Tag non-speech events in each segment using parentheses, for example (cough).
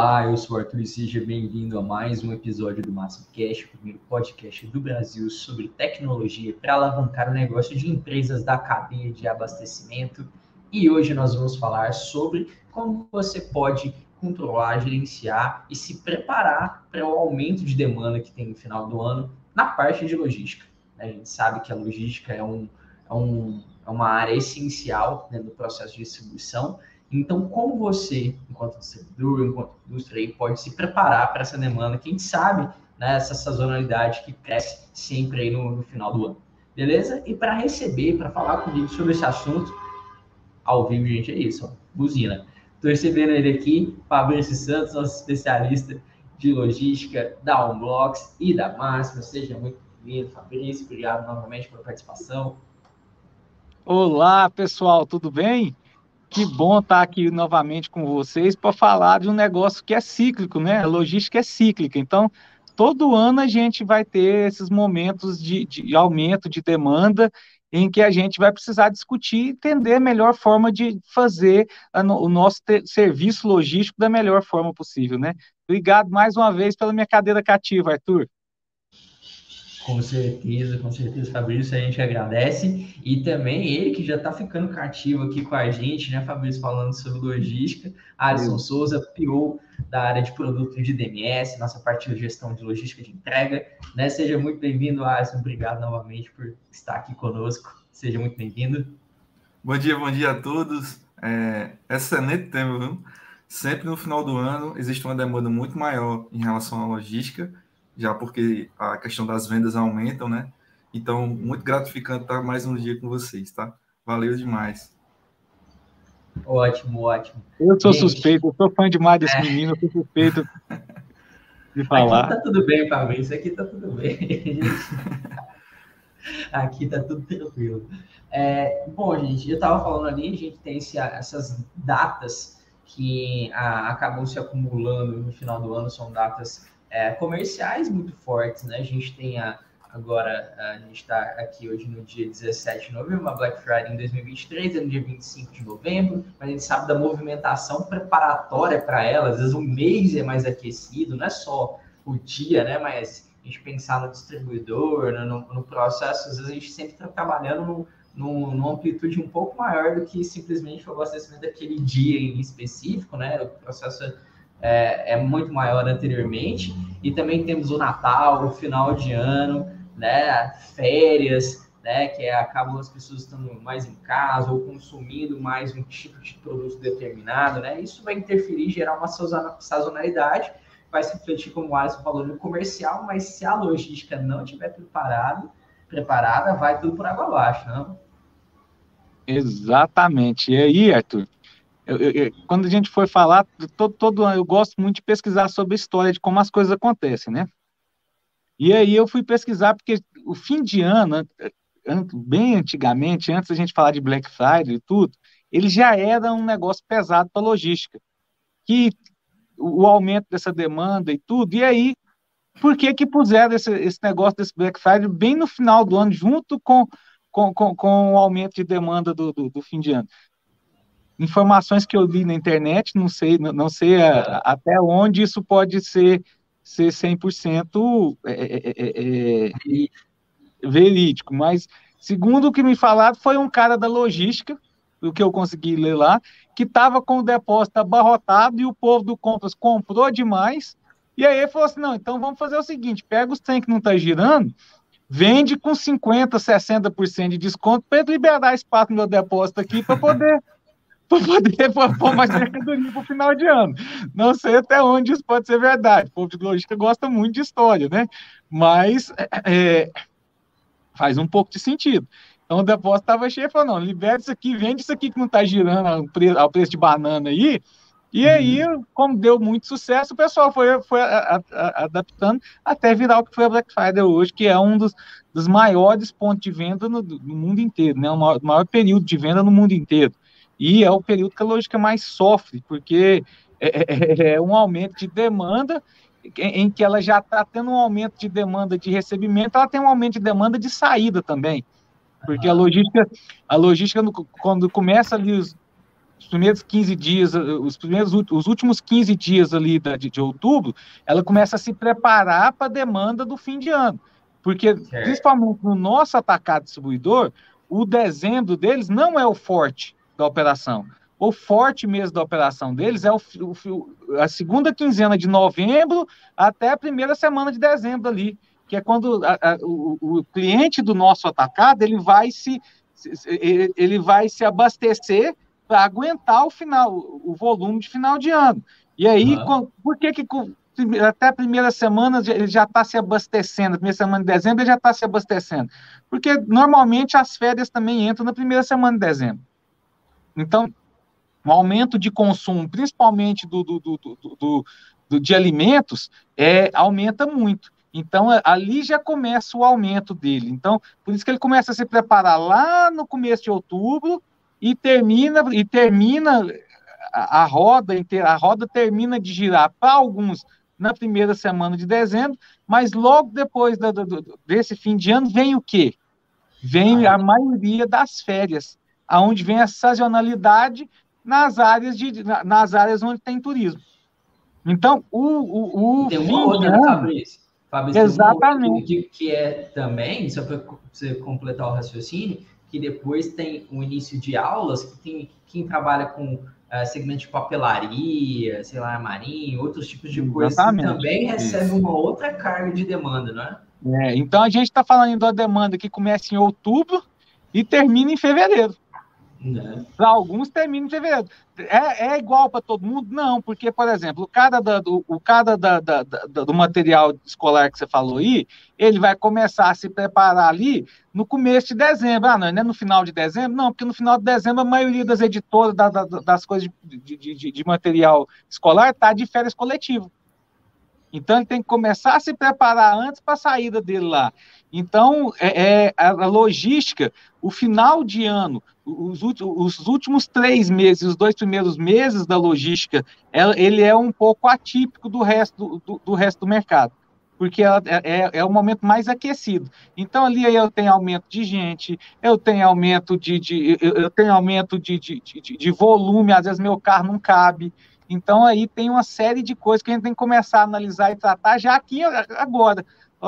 Olá, eu sou o Arthur e seja bem-vindo a mais um episódio do MassoCast, o primeiro podcast do Brasil sobre tecnologia para alavancar o negócio de empresas da cadeia de abastecimento. E hoje nós vamos falar sobre como você pode controlar, gerenciar e se preparar para o aumento de demanda que tem no final do ano na parte de logística. A gente sabe que a logística é, um, é, um, é uma área essencial né, do processo de distribuição então, como você, enquanto servidor, enquanto indústria, pode se preparar para essa demanda, quem sabe, né, essa sazonalidade que cresce sempre aí no, no final do ano. Beleza? E para receber, para falar comigo sobre esse assunto, ao vivo, gente, é isso, ó, buzina. Estou recebendo ele aqui, Fabrício Santos, nosso especialista de logística da Unblocks e da Máxima. Seja muito bem-vindo, Fabrício. Obrigado novamente pela participação. Olá, pessoal, tudo bem? Que bom estar aqui novamente com vocês para falar de um negócio que é cíclico, né? A logística é cíclica. Então, todo ano a gente vai ter esses momentos de, de aumento de demanda em que a gente vai precisar discutir e entender a melhor forma de fazer a, o nosso serviço logístico da melhor forma possível, né? Obrigado mais uma vez pela minha cadeira cativa, Arthur. Com certeza, com certeza, Fabrício, a gente agradece. E também ele que já está ficando cativo aqui com a gente, né, Fabrício, falando sobre logística. Alisson Souza, PO da área de produto de DMS, nossa parte de gestão de logística de entrega. Né? Seja muito bem-vindo, Alisson. Obrigado novamente por estar aqui conosco. Seja muito bem-vindo. Bom dia, bom dia a todos. É, excelente tema, viu? Sempre no final do ano existe uma demanda muito maior em relação à logística já porque a questão das vendas aumentam, né? Então, muito gratificante estar mais um dia com vocês, tá? Valeu demais. Ótimo, ótimo. Eu sou Gente, suspeito, eu sou fã demais desse é. menino, eu sou suspeito (laughs) de falar. Aqui tá tudo bem, Fabrício, aqui tá tudo bem. (laughs) aqui tá tudo tranquilo. É, bom, gente, eu estava falando ali, a gente tem esse, essas datas que a, acabam se acumulando no final do ano, são datas é, comerciais muito fortes, né? A gente tem a, agora, a gente está aqui hoje no dia 17 de novembro, uma Black Friday em 2023, é no dia 25 de novembro, mas a gente sabe da movimentação preparatória para ela, às vezes um mês é mais aquecido, não é só o dia, né? Mas a gente pensar no distribuidor, no, no processo, às vezes a gente sempre está trabalhando no, no, numa amplitude um pouco maior do que simplesmente o abastecimento daquele dia em específico, né? O processo é, é, muito maior anteriormente. E também temos o Natal, o final de ano, né, férias, né, que é, acabam as pessoas estando mais em casa ou consumindo mais um tipo de produto determinado, né? Isso vai interferir, gerar uma sazonalidade, vai se refletir, como o Alisson falou, no comercial, mas se a logística não estiver preparado, preparada, vai tudo por água abaixo, não? Exatamente. E aí, Arthur, eu, eu, quando a gente foi falar, todo, todo eu gosto muito de pesquisar sobre a história de como as coisas acontecem, né? E aí eu fui pesquisar, porque o fim de ano, bem antigamente, antes da gente falar de Black Friday e tudo, ele já era um negócio pesado para a logística. Que o aumento dessa demanda e tudo, e aí, por que que puseram esse, esse negócio desse Black Friday bem no final do ano, junto com, com, com, com o aumento de demanda do, do, do fim de ano? Informações que eu li na internet, não sei, não sei a, até onde isso pode ser, ser 100% é, é, é, é, verídico, mas segundo o que me falaram, foi um cara da logística, o que eu consegui ler lá, que estava com o depósito abarrotado e o povo do compras comprou demais. E aí ele falou assim: não, então vamos fazer o seguinte: pega os trem que não está girando, vende com 50%, 60% de desconto para liberar espaço no meu depósito aqui para poder. Para poder pôr mais (laughs) mercadoria para o final de ano. Não sei até onde isso pode ser verdade. O povo de logística gosta muito de história, né? Mas é, é faz um pouco de sentido. Então o depósito estava cheio, falou, não, libera isso aqui, vende isso aqui que não está girando ao preço, ao preço, de banana aí. E uhum. aí, como deu muito sucesso, o pessoal foi, foi a, a, adaptando até virar o que foi a Black Friday hoje, que é um dos, dos maiores pontos de venda no, no mundo inteiro, né? O maior, maior, período de venda no mundo inteiro. E é o período que a lógica mais sofre, porque é, é, é um aumento de demanda em que ela já está tendo um aumento de demanda de recebimento, ela tem um aumento de demanda de saída também. Porque a logística, a logística quando começa ali os, os primeiros 15 dias, os primeiros os últimos 15 dias ali de, de outubro, ela começa a se preparar para a demanda do fim de ano. Porque, é. principalmente no nosso atacado distribuidor, o dezembro deles não é o forte da operação. O forte mesmo da operação deles é o, o, a segunda quinzena de novembro até a primeira semana de dezembro ali que é quando a, a, o, o, cliente do nosso atacado ele vai se ele vai se abastecer para aguentar o final, o volume de final de ano. E aí, uhum. com, por que, que até a primeira semana ele já está se abastecendo, a primeira semana de dezembro ele já está se abastecendo? Porque normalmente as férias também entram na primeira semana de dezembro. Então, o aumento de consumo, principalmente do, do, do, do de alimentos, é, aumenta muito. Então, ali já começa o aumento dele. Então, por isso que ele começa a se preparar lá no começo de outubro e termina e termina a, a roda inteira, a roda termina de girar para alguns na primeira semana de dezembro, mas logo depois do, do, desse fim de ano vem o quê? Vem a maioria das férias, aonde vem a sazonalidade nas áreas de nas áreas onde tem turismo. Então, o, o, o tem uma outra, ano, Fabrício Fabrício, Exatamente. Que, que é também, só para você completar o raciocínio, que depois tem o início de aulas, que tem quem trabalha com uh, segmento de papelaria, sei lá, marinho, outros tipos de coisas, também recebe Isso. uma outra carga de demanda, não é? é então a gente está falando da demanda que começa em outubro e termina em fevereiro. Né? Para alguns termina em fevereiro. É, é igual para todo mundo? Não, porque, por exemplo, o cara, da, do, o cara da, da, do material escolar que você falou aí, ele vai começar a se preparar ali no começo de dezembro. Ah, não, não é no final de dezembro? Não, porque no final de dezembro a maioria das editoras da, das coisas de, de, de, de material escolar está de férias coletivo. Então ele tem que começar a se preparar antes para a saída dele lá. Então, é, é, a logística, o final de ano, os, os, últimos três meses, os dois primeiros meses da logística, ela, ele é um pouco atípico do resto do, do resto do mercado, porque ela, é, é, é, o momento mais aquecido. Então, ali eu tenho aumento de gente, eu tenho aumento de, de eu tenho aumento de, de, de, de volume, às vezes meu carro não cabe. Então, aí tem uma série de coisas que a gente tem que começar a analisar e tratar já aqui agora.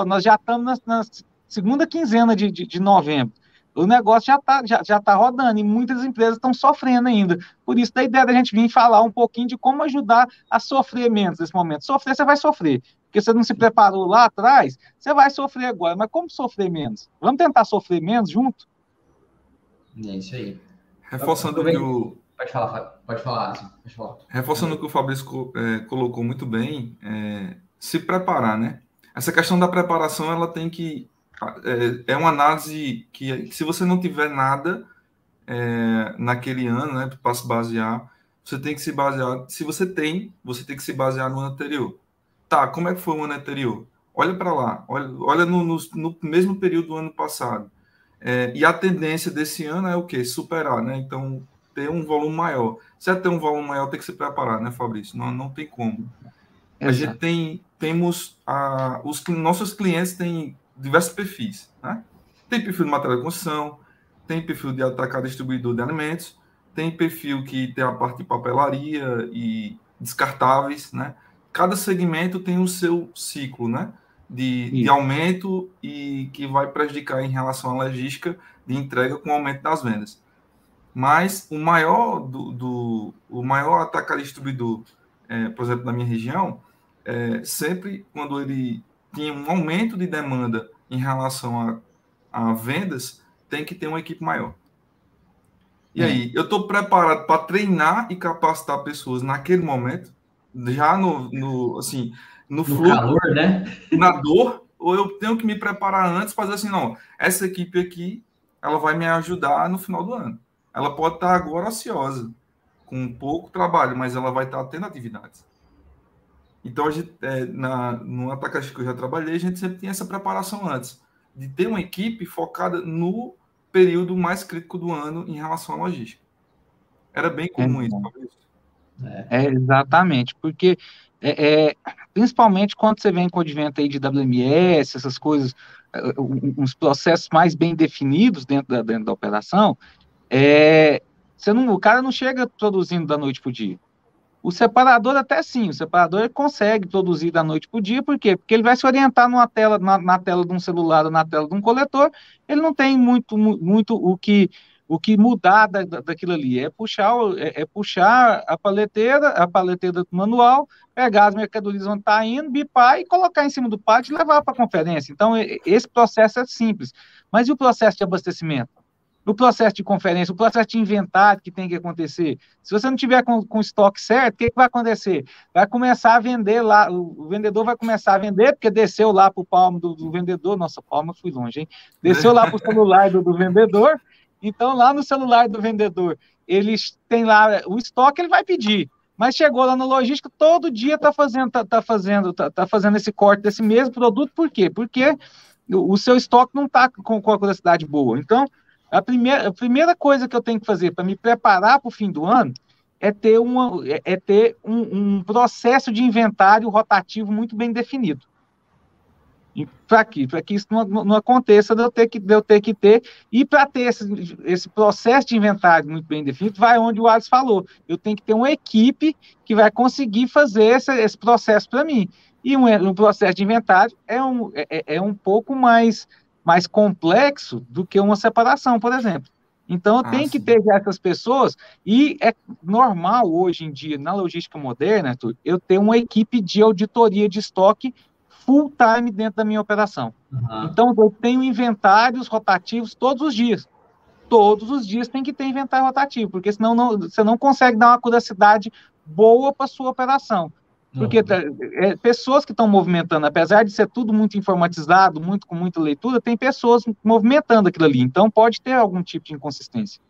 Nós já estamos na, na segunda quinzena de, de, de novembro. O negócio já está já, já tá rodando e muitas empresas estão sofrendo ainda. Por isso, da ideia da gente vir falar um pouquinho de como ajudar a sofrer menos nesse momento. Sofrer, você vai sofrer. Porque você não se preparou lá atrás, você vai sofrer agora. Mas como sofrer menos? Vamos tentar sofrer menos junto? É isso aí. Reforçando que o. Pode falar, pode falar, pode falar. Reforçando o que o Fabrício é, colocou muito bem, é, se preparar, né? Essa questão da preparação, ela tem que é, é uma análise que, se você não tiver nada é, naquele ano, né, para se basear, você tem que se basear. Se você tem, você tem que se basear no ano anterior. Tá, como é que foi o ano anterior? Olha para lá, olha, olha no, no, no, mesmo período do ano passado. É, e a tendência desse ano é o quê? Superar, né? Então, ter um volume maior. Se é ter um volume maior, tem que se preparar, né, Fabrício? Não, não tem como. A gente tem, temos, a, os nossos clientes têm diversos perfis. Né? Tem perfil de material de construção, tem perfil de atacado distribuidor de alimentos, tem perfil que tem a parte de papelaria e descartáveis, né? Cada segmento tem o seu ciclo, né? De, de aumento e que vai prejudicar em relação à logística de entrega com o aumento das vendas. Mas o maior do, do o maior atacado distribuidor, é, por exemplo, da minha região, é, sempre quando ele tinha um aumento de demanda em relação a, a vendas, tem que ter uma equipe maior. E é. aí, eu estou preparado para treinar e capacitar pessoas naquele momento, já no, no assim, no, no fluxo, calor, né? Na dor, ou eu tenho que me preparar antes para dizer assim, não, essa equipe aqui, ela vai me ajudar no final do ano. Ela pode estar agora ociosa, com pouco trabalho, mas ela vai estar tendo atividades. Então, a gente, é, na, no Atacante que eu já trabalhei, a gente sempre tinha essa preparação antes, de ter uma equipe focada no período mais crítico do ano em relação à logística. Era bem comum é, isso. É. é, exatamente, porque é, é, principalmente quando você vem com o advento aí de WMS, essas coisas, é, uns processos mais bem definidos dentro da, dentro da operação, é, você não, o cara não chega produzindo da noite para o dia. O separador até sim, o separador consegue produzir da noite para o dia, por quê? Porque ele vai se orientar numa tela, na, na, tela de um celular ou na tela de um coletor, ele não tem muito, muito o que o que mudar da, daquilo ali é puxar, é, é, puxar a paleteira, a paleteira manual, pegar as mercadorias onde está indo, bipar e colocar em cima do pátio e levar para a conferência. Então, esse processo é simples. Mas e o processo de abastecimento? O processo de conferência, o processo de inventário que tem que acontecer. Se você não tiver com, com o estoque certo, o que, que, vai acontecer? Vai começar a vender lá, o, vendedor vai começar a vender, porque desceu lá para o palmo do, do, vendedor, nossa, palma fui longe, hein? Desceu lá para o (laughs) celular do, do, vendedor, então lá no celular do vendedor, eles têm lá o estoque, ele vai pedir. Mas chegou lá no logística, todo dia está fazendo, tá, tá fazendo, tá, tá, fazendo esse corte desse mesmo produto, por quê? Porque o, o seu estoque não está com, com a velocidade boa. Então, a primeira, a primeira coisa que eu tenho que fazer para me preparar para o fim do ano é ter, uma, é, é ter um, um, processo de inventário rotativo muito bem definido. Para que, que isso não, não, aconteça de eu ter que, de eu ter, que ter. E para ter esse, esse processo de inventário muito bem definido, vai onde o Alisson falou. Eu tenho que ter uma equipe que vai conseguir fazer esse, esse processo para mim. E um, um, processo de inventário é um, é, é, é um pouco mais mais complexo do que uma separação, por exemplo. Então, eu ah, tenho sim. que ter essas pessoas, e é normal hoje em dia, na logística moderna, Arthur, eu ter uma equipe de auditoria de estoque full time dentro da minha operação. Uhum. Então, eu tenho inventários rotativos todos os dias. Todos os dias tem que ter inventário rotativo, porque senão não, você não consegue dar uma curiosidade boa para sua operação. Porque é, pessoas que estão movimentando, apesar de ser tudo muito informatizado, muito com muita leitura, tem pessoas movimentando aquilo ali. Então pode ter algum tipo de inconsistência.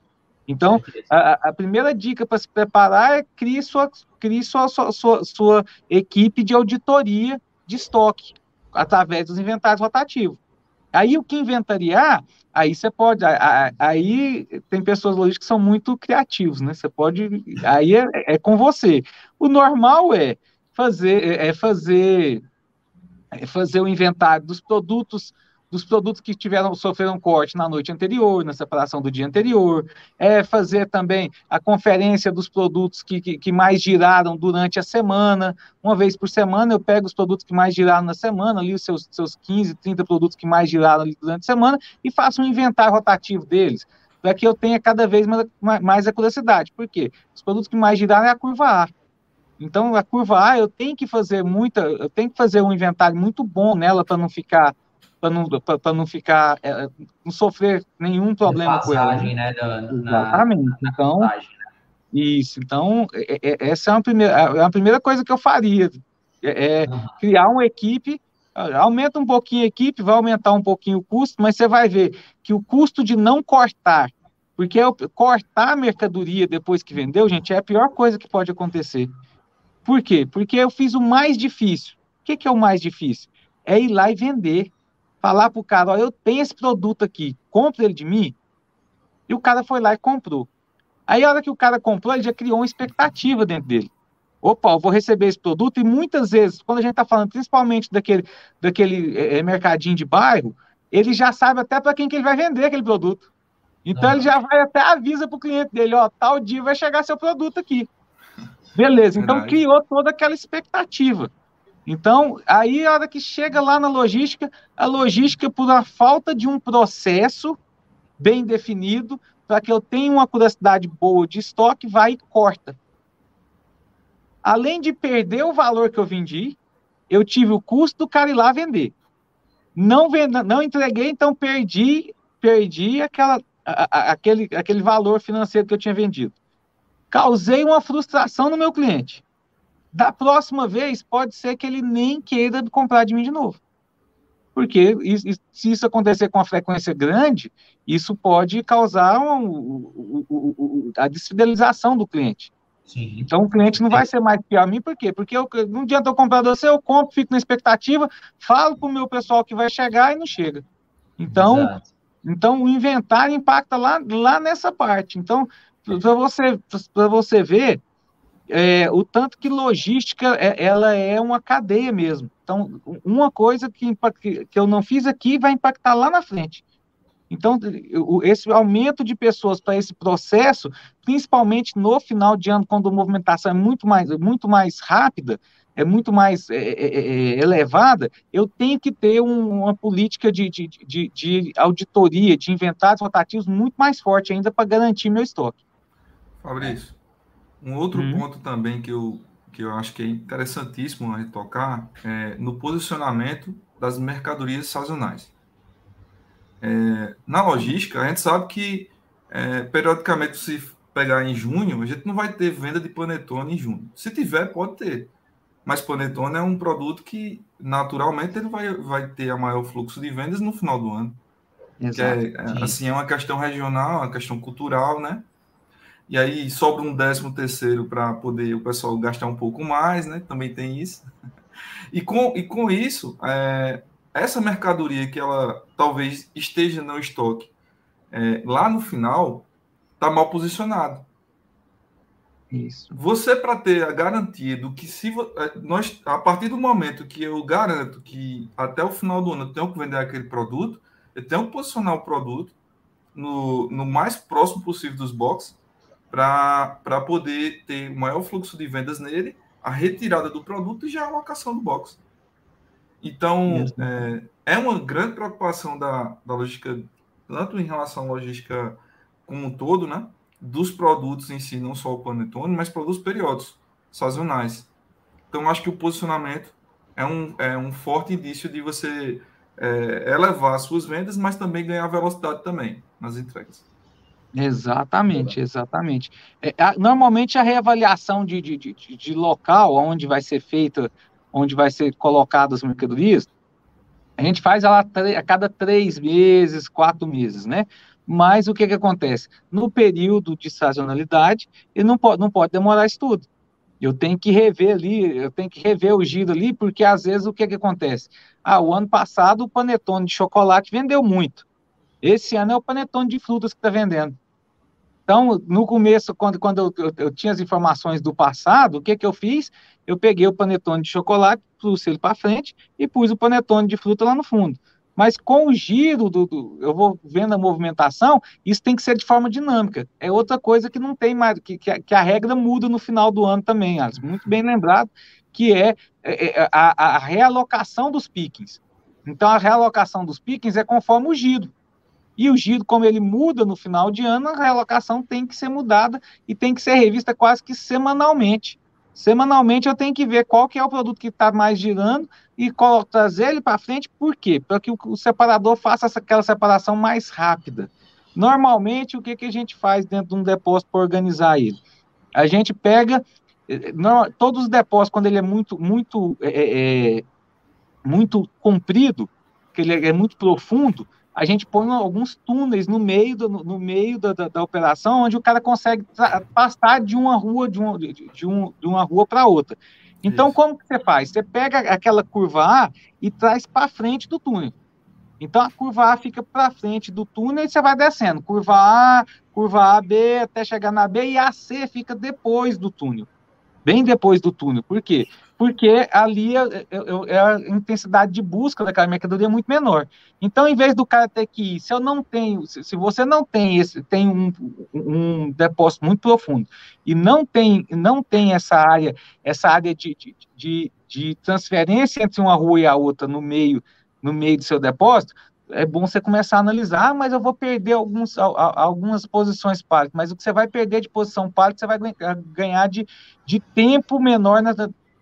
Então, a, a primeira dica para se preparar é criar sua, crie sua, sua, sua, sua equipe de auditoria de estoque através dos inventários rotativos. Aí o que inventariar, aí você pode, aí tem pessoas logísticas que são muito criativos, né? Você pode, aí é, é com você. O normal é fazer é, é fazer é fazer o inventário dos produtos dos produtos que tiveram sofreram corte na noite anterior, na separação do dia anterior, é fazer também a conferência dos produtos que, que, que, mais giraram durante a semana, uma vez por semana eu pego os produtos que mais giraram na semana, ali os seus, seus 15, 30 produtos que mais giraram durante a semana, e faço um inventário rotativo deles, para que eu tenha cada vez mais, mais a curiosidade, por quê? Os produtos que mais giraram é a curva A, então, a curva A, eu tenho que fazer muita, eu tenho que fazer um inventário muito bom nela para não ficar, para não, não ficar, é, não sofrer nenhum problema passagem, com ela. Né, do, Exatamente. Na, na então, passagem, né? isso. Então, é, é, essa é a primeira, é a primeira coisa que eu faria, é, uhum. criar uma equipe aumenta um pouquinho a equipe, vai aumentar um pouquinho o custo, mas você vai ver que o custo de não cortar, porque cortar a mercadoria depois que vendeu, gente, é a pior coisa que pode acontecer. Por quê? Porque eu fiz o mais difícil. O que, que é o mais difícil? É ir lá e vender. Falar para o cara, ó, eu tenho esse produto aqui, compra ele de mim. E o cara foi lá e comprou. Aí, a hora que o cara comprou, ele já criou uma expectativa dentro dele. Opa, eu vou receber esse produto. E muitas vezes, quando a gente está falando principalmente daquele, daquele é, mercadinho de bairro, ele já sabe até para quem que ele vai vender aquele produto. Então, ah. ele já vai até avisa para o cliente dele, ó, tal dia vai chegar seu produto aqui. Beleza, então Verdade. criou toda aquela expectativa. Então, aí a hora que chega lá na logística, a logística, por a falta de um processo bem definido, para que eu tenha uma curiosidade boa de estoque, vai e corta. Além de perder o valor que eu vendi, eu tive o custo do cara ir lá vender. Não, venda, não entreguei, então perdi, perdi aquela, a, a, aquele, aquele valor financeiro que eu tinha vendido. Causei uma frustração no meu cliente. Da próxima vez, pode ser que ele nem queira comprar de mim de novo. Porque se isso acontecer com uma frequência grande, isso pode causar um, um, um, a desfidelização do cliente. Sim. Então o cliente não vai ser mais fiel a mim, por quê? Porque eu, não adianta eu comprar você, eu compro, fico na expectativa, falo para o meu pessoal que vai chegar e não chega. Então, então o inventário impacta lá, lá nessa parte. Então, para você, você ver, é, o tanto que logística é, ela é uma cadeia mesmo. Então, uma coisa que, que eu não fiz aqui vai impactar lá na frente. Então, esse aumento de pessoas para esse processo, principalmente no final de ano, quando a movimentação é muito mais, muito mais rápida, é muito mais é, é, é, é elevada, eu tenho que ter um, uma política de, de, de, de, auditoria, de inventários rotativos muito mais forte ainda para garantir meu estoque. Fabrício, um outro hum. ponto também que eu, que eu acho que é interessantíssimo a gente tocar é no posicionamento das mercadorias sazonais. É, na logística, a gente sabe que é, periodicamente, se pegar em junho, a gente não vai ter venda de panetone em junho. Se tiver, pode ter. Mas panetone é um produto que, naturalmente, ele vai, vai ter a maior fluxo de vendas no final do ano. Exato. É, assim, é uma questão regional, uma questão cultural, né? E aí sobra um décimo terceiro para poder o pessoal gastar um pouco mais, né? Também tem isso. E com, e com isso, é, essa mercadoria que ela talvez esteja no estoque é, lá no final está mal posicionado. Isso. Você para ter a garantia do que se é, nós a partir do momento que eu garanto que até o final do ano eu tenho que vender aquele produto, eu tenho que posicionar o produto no, no mais próximo possível dos boxes para poder ter o maior fluxo de vendas nele, a retirada do produto e já a alocação do box. Então, é, é, uma grande preocupação da, da logística, tanto em relação à logística como um todo, né? Dos produtos em si, não só o panetone, mas produtos periódicos, sazonais. Então, acho que o posicionamento é um, é um forte indício de você é, elevar as suas vendas, mas também ganhar velocidade também nas entregas. Exatamente, exatamente. É, a, normalmente a reavaliação de, de, de, de, local onde vai ser feita onde vai ser colocado as mercadorias, a gente faz ela a cada três meses, quatro meses, né? Mas o que, que acontece? No período de sazonalidade, ele não pode, não pode demorar isso tudo. Eu tenho que rever ali, eu tenho que rever o giro ali, porque às vezes o que, que acontece? Ah, o ano passado o panetone de chocolate vendeu muito. Esse ano é o panetone de frutas que está vendendo. Então, no começo, quando, quando eu, eu, eu, tinha as informações do passado, o que, que eu fiz? Eu peguei o panetone de chocolate, trouxe ele para frente e pus o panetone de fruta lá no fundo. Mas com o giro do, do, eu vou vendo a movimentação, isso tem que ser de forma dinâmica. É outra coisa que não tem mais, que, que, a, que a regra muda no final do ano também, Alice. Muito bem lembrado, que é, é, é a, a realocação dos pickings. Então, a realocação dos pickings é conforme o giro. E o giro, como ele muda no final de ano, a realocação tem que ser mudada e tem que ser revista quase que semanalmente. Semanalmente eu tenho que ver qual que é o produto que está mais girando e trazer ele para frente, por quê? Para que o, separador faça aquela separação mais rápida. Normalmente, o que, que a gente faz dentro de um depósito para organizar ele? A gente pega eh, não, todos os depósitos, quando ele é muito, muito, é, é, muito comprido, que ele é muito profundo, a gente põe alguns túneis no meio, do, no meio da, da, da operação, onde o cara consegue passar de uma rua de, um, de, de, um, de uma rua para outra. Então, Isso. como que você faz? Você pega aquela curva A e traz para frente do túnel. Então, a curva A fica para frente do túnel e você vai descendo. Curva A, curva A, B, até chegar na B, e a C fica depois do túnel. Bem depois do túnel. Por quê? porque ali é, é, é, é, a intensidade de busca daquela mercadoria muito menor. Então, em vez do cara ter que ir, se eu não tenho, se, se você não tem esse, tem um, um, depósito muito profundo e não tem, não tem essa área, essa área de, de, de, de transferência entre uma rua e a outra no meio, no meio do seu depósito, é bom você começar a analisar, ah, mas eu vou perder alguns, algumas posições pálidas, mas o que você vai perder de posição pálida, você vai ganhar de, de tempo menor na,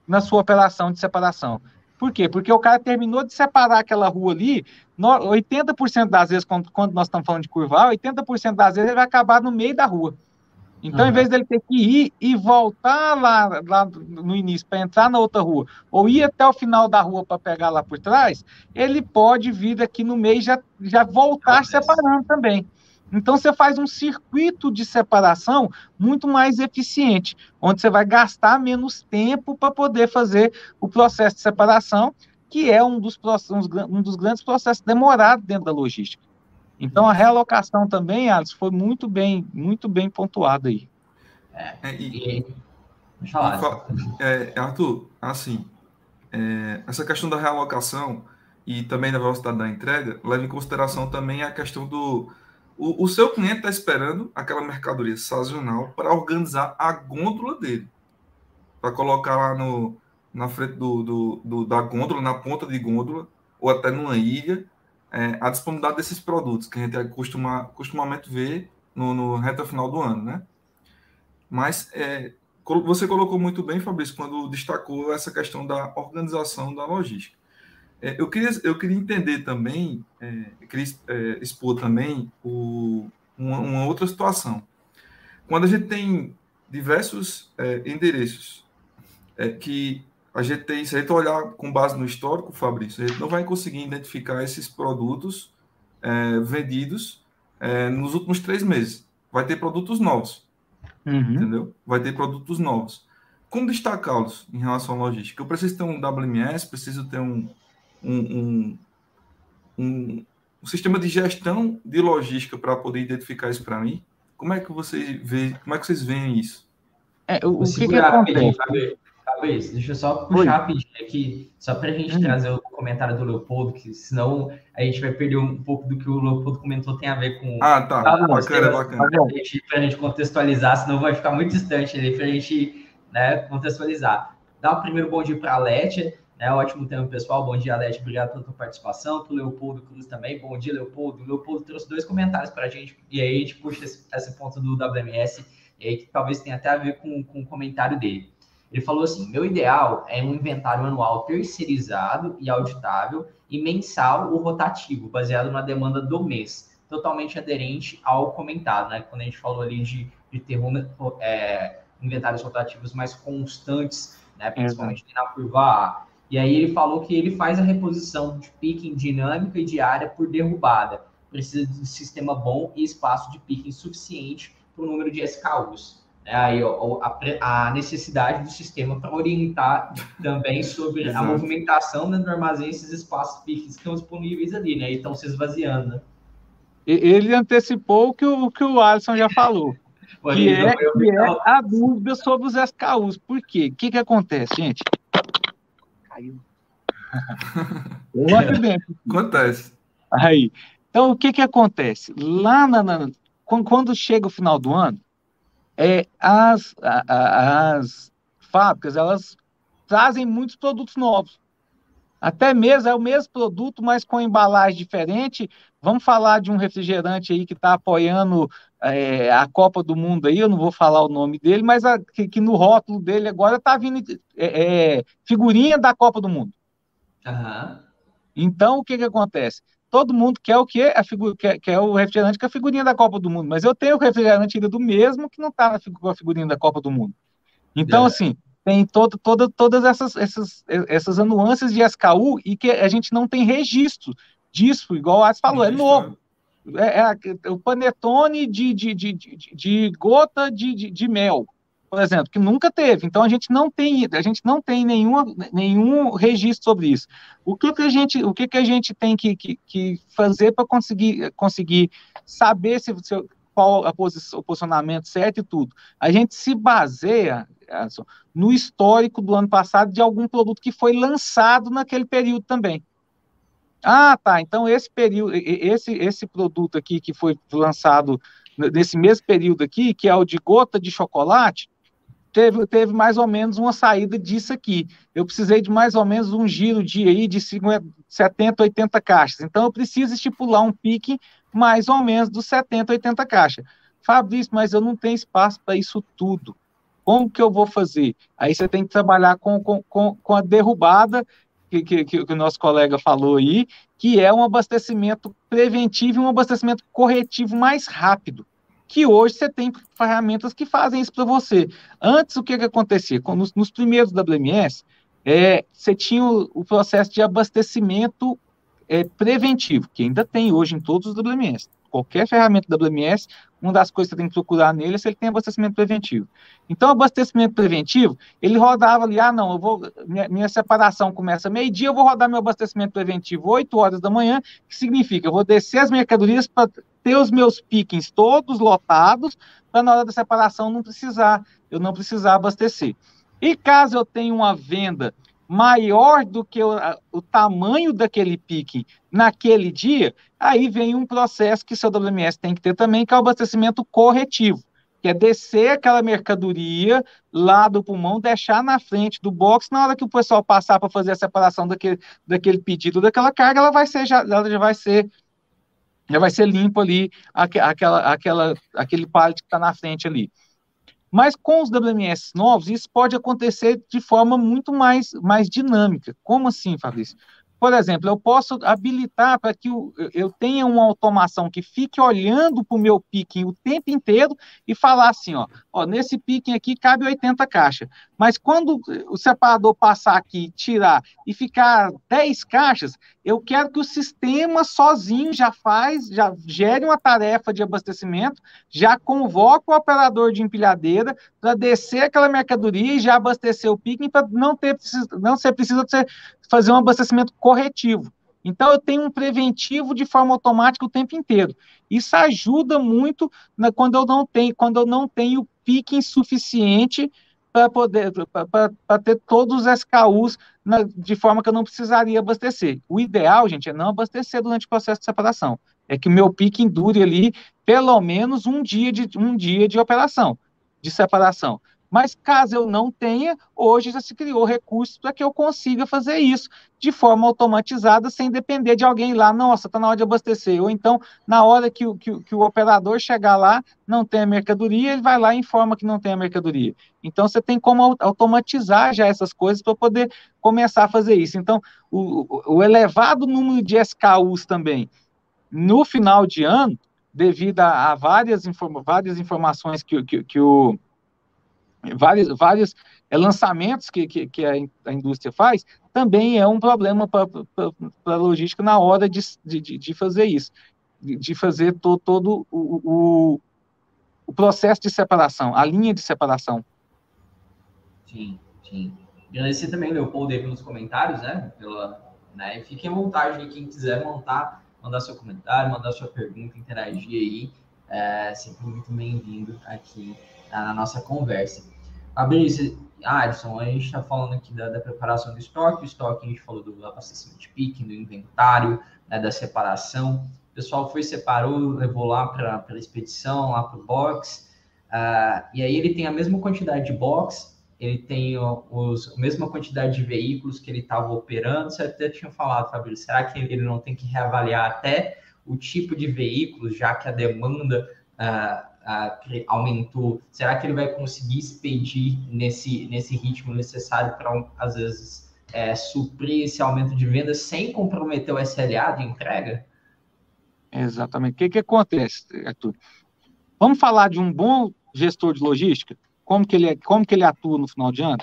na sua operação de separação. Por quê? Porque o cara terminou de separar aquela rua ali, 80% das vezes, quando, quando nós estamos falando de curvar, 80% das vezes ele vai acabar no meio da rua. Então, uhum. em vez dele ter que ir e voltar lá, lá no início para entrar na outra rua, ou ir até o final da rua para pegar lá por trás, ele pode vir aqui no meio e já, já voltar separando também. Então, você faz um circuito de separação muito mais eficiente, onde você vai gastar menos tempo para poder fazer o processo de separação, que é um dos, um dos grandes processos demorados dentro da logística. Então a realocação também, Alisson, foi muito bem, muito bem pontuada aí. É, é e, e, é, Arthur, assim, é, essa questão da realocação e também da velocidade da entrega leva em consideração também a questão do o, o seu cliente está esperando aquela mercadoria sazonal para organizar a gôndola dele, para colocar lá no, na frente do, do, do, da gôndola, na ponta de gôndola, ou até numa ilha, é, a disponibilidade desses produtos que a gente costuma, costumamente ver no, no reta final do ano, né? Mas é, você colocou muito bem, Fabrício, quando destacou essa questão da organização da logística. É, eu, queria, eu queria entender também, é, queria é, expor também o, uma, uma, outra situação. Quando a gente tem diversos é, endereços que a gente tem, se a gente olhar com base no histórico, Fabrício, a gente não vai conseguir identificar esses produtos é, vendidos é, nos últimos três meses. Vai ter produtos novos, uhum. entendeu? Vai ter produtos novos. Como destacá-los em relação à logística? Eu preciso ter um WMS, preciso ter um, um, um, um, um sistema de gestão de logística para poder identificar isso para mim. Como é que vocês vê, como é que vocês veem isso? É, o, o que, que acontece? Talvez, deixa eu só puxar rapidinho aqui, só para a gente hum. trazer o comentário do Leopoldo, que senão a gente vai perder um pouco do que o Leopoldo comentou, tem a ver com. Ah, tá. tá bacana, bacana. Para a gente contextualizar, senão vai ficar muito distante ali para a gente né, contextualizar. Dá o um primeiro bom dia para a Lete, né? Ótimo tema, pessoal. Bom dia, Lete. Obrigado pela tua participação. Para o Leopoldo Cruz também. Bom dia, Leopoldo. O Leopoldo trouxe dois comentários para a gente, e aí a gente puxa esse, esse ponto do WMS, e aí, que talvez tenha até a ver com, com o comentário dele. Ele falou assim: meu ideal é um inventário anual terceirizado e auditável e mensal ou rotativo, baseado na demanda do mês, totalmente aderente ao comentado, né? Quando a gente falou ali de, de ter é, inventários rotativos mais constantes, né? Principalmente na curva A. E aí ele falou que ele faz a reposição de picking dinâmica e diária por derrubada. Precisa de um sistema bom e espaço de picking suficiente para o número de SKUs. É aí ó, a, a, necessidade do sistema para orientar também sobre a movimentação dentro do armazém, esses espaços fixos que estão disponíveis ali, né? E estão se esvaziando. Né? Ele antecipou o que o, que o Alisson já falou. (laughs) que, é, que é a dúvida sobre os SKUs. Por quê? O que, que acontece, gente? Caiu. (laughs) Acontece. Aí. Então, o que, que acontece? Lá na, na, quando chega o final do ano, é, as, a, as fábricas, elas trazem muitos produtos novos. Até mesmo é o mesmo produto, mas com embalagem diferente. Vamos falar de um refrigerante aí que está apoiando é, a Copa do Mundo aí, eu não vou falar o nome dele, mas a, que, que, no rótulo dele agora está vindo é, é, figurinha da Copa do Mundo. Uhum. Então, o que, que acontece? Todo mundo quer o quê? A figura, quer, quer o refrigerante com a figurinha da Copa do Mundo, mas eu tenho o refrigerante ainda do mesmo que não está com a figurinha da Copa do Mundo. Então, é. assim, tem todo, todo, todas essas, essas, essas nuances de SKU e que a gente não tem registro disso, igual o Ars falou, é novo. É, é, o panetone de, de, de, de, de gota de, de, de mel por exemplo, que nunca teve. Então a gente não tem, a gente não tem nenhuma, nenhum registro sobre isso. O que, que a gente, o que, que a gente tem que, que, que fazer para conseguir, conseguir saber se, se qual a posição, o posicionamento certo e tudo? A gente se baseia no histórico do ano passado de algum produto que foi lançado naquele período também. Ah, tá. Então esse período, esse esse produto aqui que foi lançado nesse mesmo período aqui, que é o de gota de chocolate, teve, teve mais ou menos uma saída disso aqui. Eu precisei de mais ou menos um giro dia aí de 50, 70, 80 caixas. Então, eu preciso estipular um pique mais ou menos dos 70, 80 caixas. Fabrício, mas eu não tenho espaço para isso tudo. Como que eu vou fazer? Aí você tem que trabalhar com, com, com a derrubada que, que, que, o nosso colega falou aí, que é um abastecimento preventivo e um abastecimento corretivo mais rápido que hoje você tem ferramentas que fazem isso para você. Antes, o que, que acontecia? Nos, nos primeiros WMS, é, você tinha o, o, processo de abastecimento é, preventivo, que ainda tem hoje em todos os WMS qualquer ferramenta WMS, uma das coisas que você tem que procurar nele é se ele tem abastecimento preventivo. Então, abastecimento preventivo, ele rodava ali, ah, não, eu vou, minha, minha separação começa meio-dia, eu vou rodar meu abastecimento preventivo 8 horas da manhã, que significa, eu vou descer as mercadorias para ter os meus pickings todos lotados, para na hora da separação não precisar, eu não precisar abastecer. E caso eu tenha uma venda maior do que o, o tamanho daquele pique naquele dia, aí vem um processo que seu WMS tem que ter também, que é o abastecimento corretivo, que é descer aquela mercadoria lá do pulmão, deixar na frente do box, na hora que o pessoal passar para fazer a separação daquele, daquele pedido, daquela carga, ela vai ser já, ela já vai ser já vai ser limpo ali aquela, aquela, aquele pallet que está na frente ali. Mas com os WMS novos, isso pode acontecer de forma muito mais, mais dinâmica. Como assim, Fabrício? Por exemplo, eu posso habilitar para que eu tenha uma automação que fique olhando para o meu picking o tempo inteiro e falar assim, ó, ó, nesse picking aqui cabe 80 caixas. Mas quando o separador passar aqui, tirar e ficar 10 caixas, eu quero que o sistema sozinho já faz, já gere uma tarefa de abastecimento, já convoca o operador de empilhadeira para descer aquela mercadoria e já abastecer o picking para não ter não ser preciso ser fazer um abastecimento corretivo. Então, eu tenho um preventivo de forma automática o tempo inteiro. Isso ajuda muito na, quando eu não tenho, quando eu não tenho pique suficiente para poder para ter todos os SKUs na, de forma que eu não precisaria abastecer. O ideal, gente, é não abastecer durante o processo de separação. É que o meu pique dure ali pelo menos um dia de um dia de operação, de separação. Mas caso eu não tenha, hoje já se criou recursos para que eu consiga fazer isso de forma automatizada, sem depender de alguém lá, nossa, está na hora de abastecer. Ou então, na hora que o, que, que o operador chegar lá, não tem a mercadoria, ele vai lá e informa que não tem a mercadoria. Então, você tem como automatizar já essas coisas para poder começar a fazer isso. Então, o, o elevado número de SKUs também, no final de ano, devido a, várias, várias informações que, que, que o vários, vários é, lançamentos que, que, que a, indústria faz, também é um problema para a logística na hora de, de, de fazer isso, de, fazer to, todo o, o, o, processo de separação, a linha de separação. Sim, sim. Agradecer também, Leopoldo, aí pelos comentários, né? Pela, né? Fiquem à vontade, quem quiser montar, mandar seu comentário, mandar sua pergunta, interagir aí. É sempre muito bem-vindo aqui na nossa conversa. Fabrício, Alisson, a gente está falando aqui da, da, preparação do estoque, o estoque a gente falou do abastecimento de picking, do inventário, né, da separação. O pessoal foi, separou, levou lá para a expedição, lá para o box, uh, e aí ele tem a mesma quantidade de box, ele tem os, a mesma quantidade de veículos que ele estava operando. Você até tinha falado, Fabrício, será que ele não tem que reavaliar até o tipo de veículos, já que a demanda uh, uh, aumentou, será que ele vai conseguir expedir nesse, nesse ritmo necessário para, às vezes, é, suprir esse aumento de vendas sem comprometer o SLA de entrega? Exatamente. O que, que acontece, Arthur? Vamos falar de um bom gestor de logística? Como que ele, é, como que ele atua no final de ano?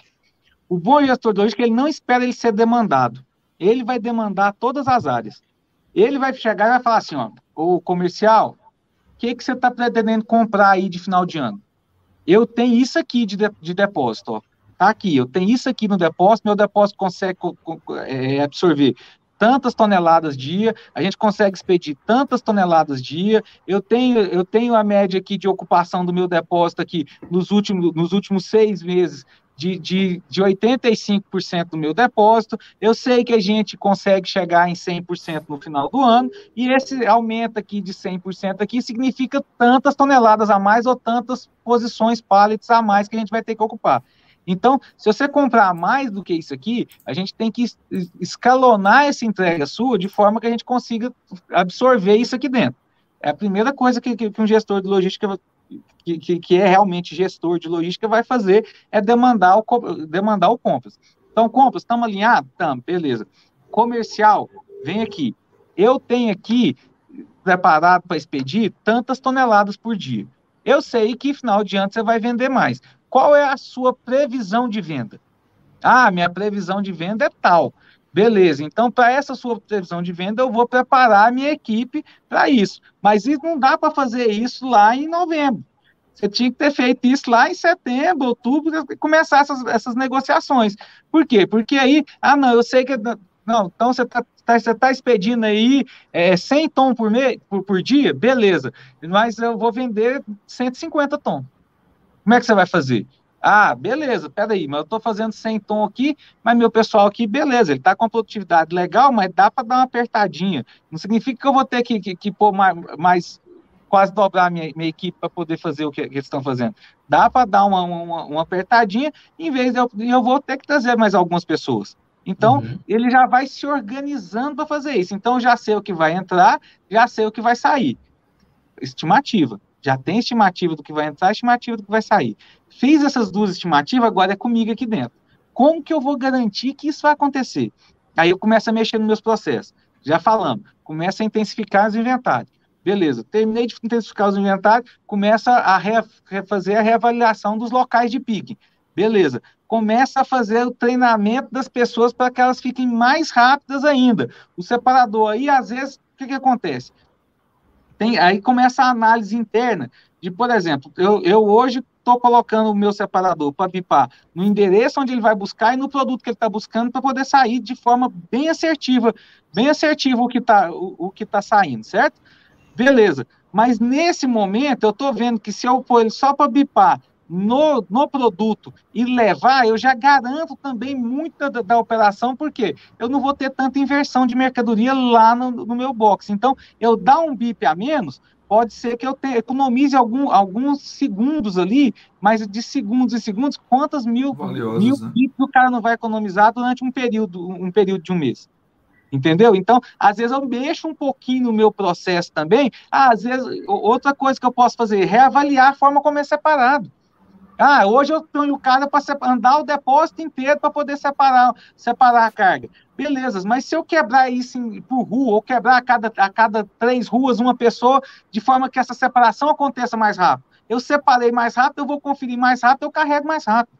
O bom gestor de logística, ele não espera ele ser demandado. Ele vai demandar todas as áreas. Ele vai chegar e vai falar assim, ó, o comercial, que, que você está pretendendo comprar aí de final de ano? Eu tenho isso aqui de, de, de depósito, ó. Tá aqui, eu tenho isso aqui no depósito, meu depósito consegue é, absorver tantas toneladas dia, a gente consegue expedir tantas toneladas dia, eu tenho, eu tenho a média aqui de ocupação do meu depósito aqui nos últimos, nos últimos seis meses, de, de, de 85% do meu depósito, eu sei que a gente consegue chegar em 100% no final do ano, e esse aumento aqui de 100% aqui significa tantas toneladas a mais ou tantas posições pallets a mais que a gente vai ter que ocupar. Então, se você comprar mais do que isso aqui, a gente tem que escalonar essa entrega sua de forma que a gente consiga absorver isso aqui dentro. É a primeira coisa que, que, que um gestor de logística que, que, é realmente gestor de logística vai fazer é demandar o, demandar o compras. Então, compras, estamos alinhados? Estamos, beleza. Comercial, vem aqui. Eu tenho aqui preparado para expedir tantas toneladas por dia. Eu sei que final de ano você vai vender mais. Qual é a sua previsão de venda? Ah, minha previsão de venda é tal. Beleza, então para essa sua previsão de venda eu vou preparar a minha equipe para isso. Mas isso não dá para fazer isso lá em novembro. Você tinha que ter feito isso lá em setembro, outubro, começar essas, essas negociações. Por quê? Porque aí, ah, não, eu sei que. Não, então você está tá, você tá expedindo aí é, 100 tons por, por, por dia? Beleza, mas eu vou vender 150 tons. Como é que você vai fazer? Ah, beleza, peraí, mas eu estou fazendo 100 tom aqui, mas meu pessoal aqui, beleza, ele está com a produtividade legal, mas dá para dar uma apertadinha. Não significa que eu vou ter que, que, que pôr mais, mais, quase dobrar a minha, minha equipe para poder fazer o que, que eles estão fazendo. Dá para dar uma, uma, uma, apertadinha, em vez de eu, eu vou ter que trazer mais algumas pessoas. Então, uhum. ele já vai se organizando para fazer isso. Então, já sei o que vai entrar, já sei o que vai sair. Estimativa já tem estimativa do que vai entrar, estimativa do que vai sair. Fiz essas duas estimativas, agora é comigo aqui dentro. Como que eu vou garantir que isso vai acontecer? Aí eu começo a mexer nos meus processos. Já falamos, começa a intensificar os inventários. Beleza, terminei de intensificar os inventários, começa a fazer a reavaliação dos locais de pique. Beleza, começa a fazer o treinamento das pessoas para que elas fiquem mais rápidas ainda. O separador aí, às vezes, o que, que acontece? Tem, aí começa a análise interna de, por exemplo, eu, eu hoje estou colocando o meu separador para bipar no endereço onde ele vai buscar e no produto que ele está buscando para poder sair de forma bem assertiva, bem assertivo o que está o, o que tá saindo, certo? Beleza. Mas nesse momento eu estou vendo que se eu pôr ele só para bipar no, no produto e levar, eu já garanto também muita da, da, operação, porque eu não vou ter tanta inversão de mercadoria lá no, no meu box. Então, eu dar um bip a menos, pode ser que eu te, economize algum, alguns segundos ali, mas de segundos e segundos, quantas mil, Valiosos, mil né? bips o cara não vai economizar durante um período, um período de um mês? Entendeu? Então, às vezes eu mexo um pouquinho no meu processo também. Ah, às vezes, outra coisa que eu posso fazer, reavaliar a forma como é separado. Ah, hoje eu ponho o cara para andar o depósito inteiro para poder separar, separar a carga. Beleza, mas se eu quebrar isso por rua, ou quebrar a cada, a cada três ruas uma pessoa, de forma que essa separação aconteça mais rápido. Eu separei mais rápido, eu vou conferir mais rápido, eu carrego mais rápido.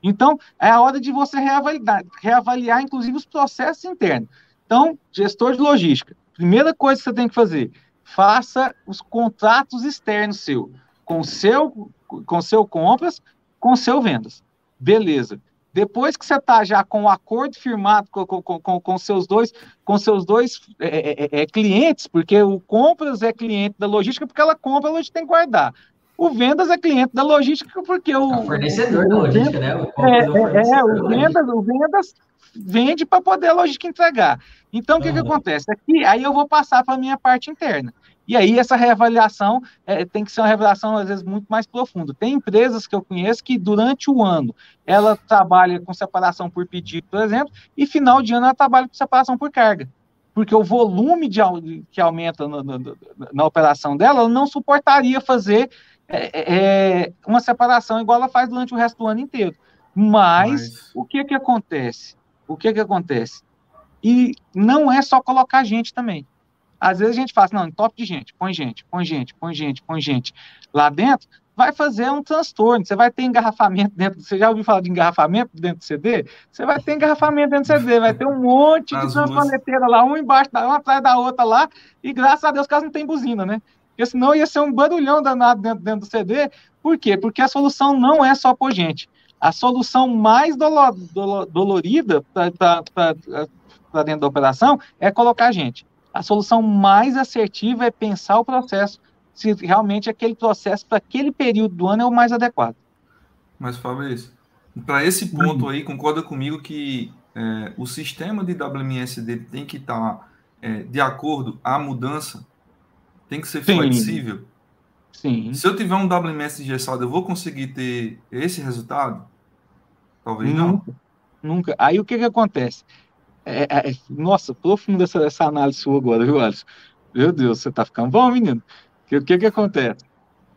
Então, é a hora de você reavaliar, reavaliar inclusive, os processos internos. Então, gestor de logística, primeira coisa que você tem que fazer, faça os contratos externos seu, com o seu com seu compras, com seu vendas. Beleza. Depois que você está já com o acordo firmado com, com, com, com, seus dois, com seus dois é, é, é, clientes, porque o compras é cliente da logística, porque ela compra, a logística tem que guardar. O vendas é cliente da logística, porque o. É o fornecedor o, da logística, né? O é, é, é o vendas, o vendas vende para poder a logística entregar. Então, o que, que acontece? Aqui, aí eu vou passar para a minha parte interna. E aí essa reavaliação é, tem que ser uma reavaliação, às vezes, muito mais profunda. Tem empresas que eu conheço que, durante o ano, ela trabalha com separação por pedido, por exemplo, e final de ano ela trabalha com separação por carga. Porque o volume de, que aumenta no, no, na operação dela, ela não suportaria fazer é, é, é, uma separação igual ela faz durante o resto do ano inteiro. Mas, Mas... o que que acontece? O que que acontece? E não é só colocar gente também. Às vezes a gente faz, não, top de gente, põe gente, põe gente, põe gente, põe gente. Lá dentro, vai fazer um transtorno. Você vai ter engarrafamento dentro. Você já ouviu falar de engarrafamento dentro do CD? Você vai ter engarrafamento dentro do CD, vai ter um monte de transpaneteira lá, um embaixo da uma atrás da outra lá, e graças a Deus caso não tem buzina, né? Porque senão ia ser um barulhão danado dentro, dentro do CD. Por quê? Porque a solução não é só por gente. A solução mais dolo, dolo, dolorida para dentro da operação é colocar gente a solução mais assertiva é pensar o processo, se realmente aquele processo para aquele período do ano é o mais adequado. Mas, Fabrício, para esse ponto uhum. aí, concorda comigo que é, o sistema de WMS dele tem que estar tá, é, de acordo à mudança, tem que ser Sim. flexível. Sim. Se eu tiver um WMS engessado, eu vou conseguir ter esse resultado? Talvez nunca, não. Nunca. Aí o que que acontece? É, é, é nossa, profunda essa, essa análise sua agora, viu, Alisson? Meu Deus, você tá ficando bom, menino? O que, que que acontece?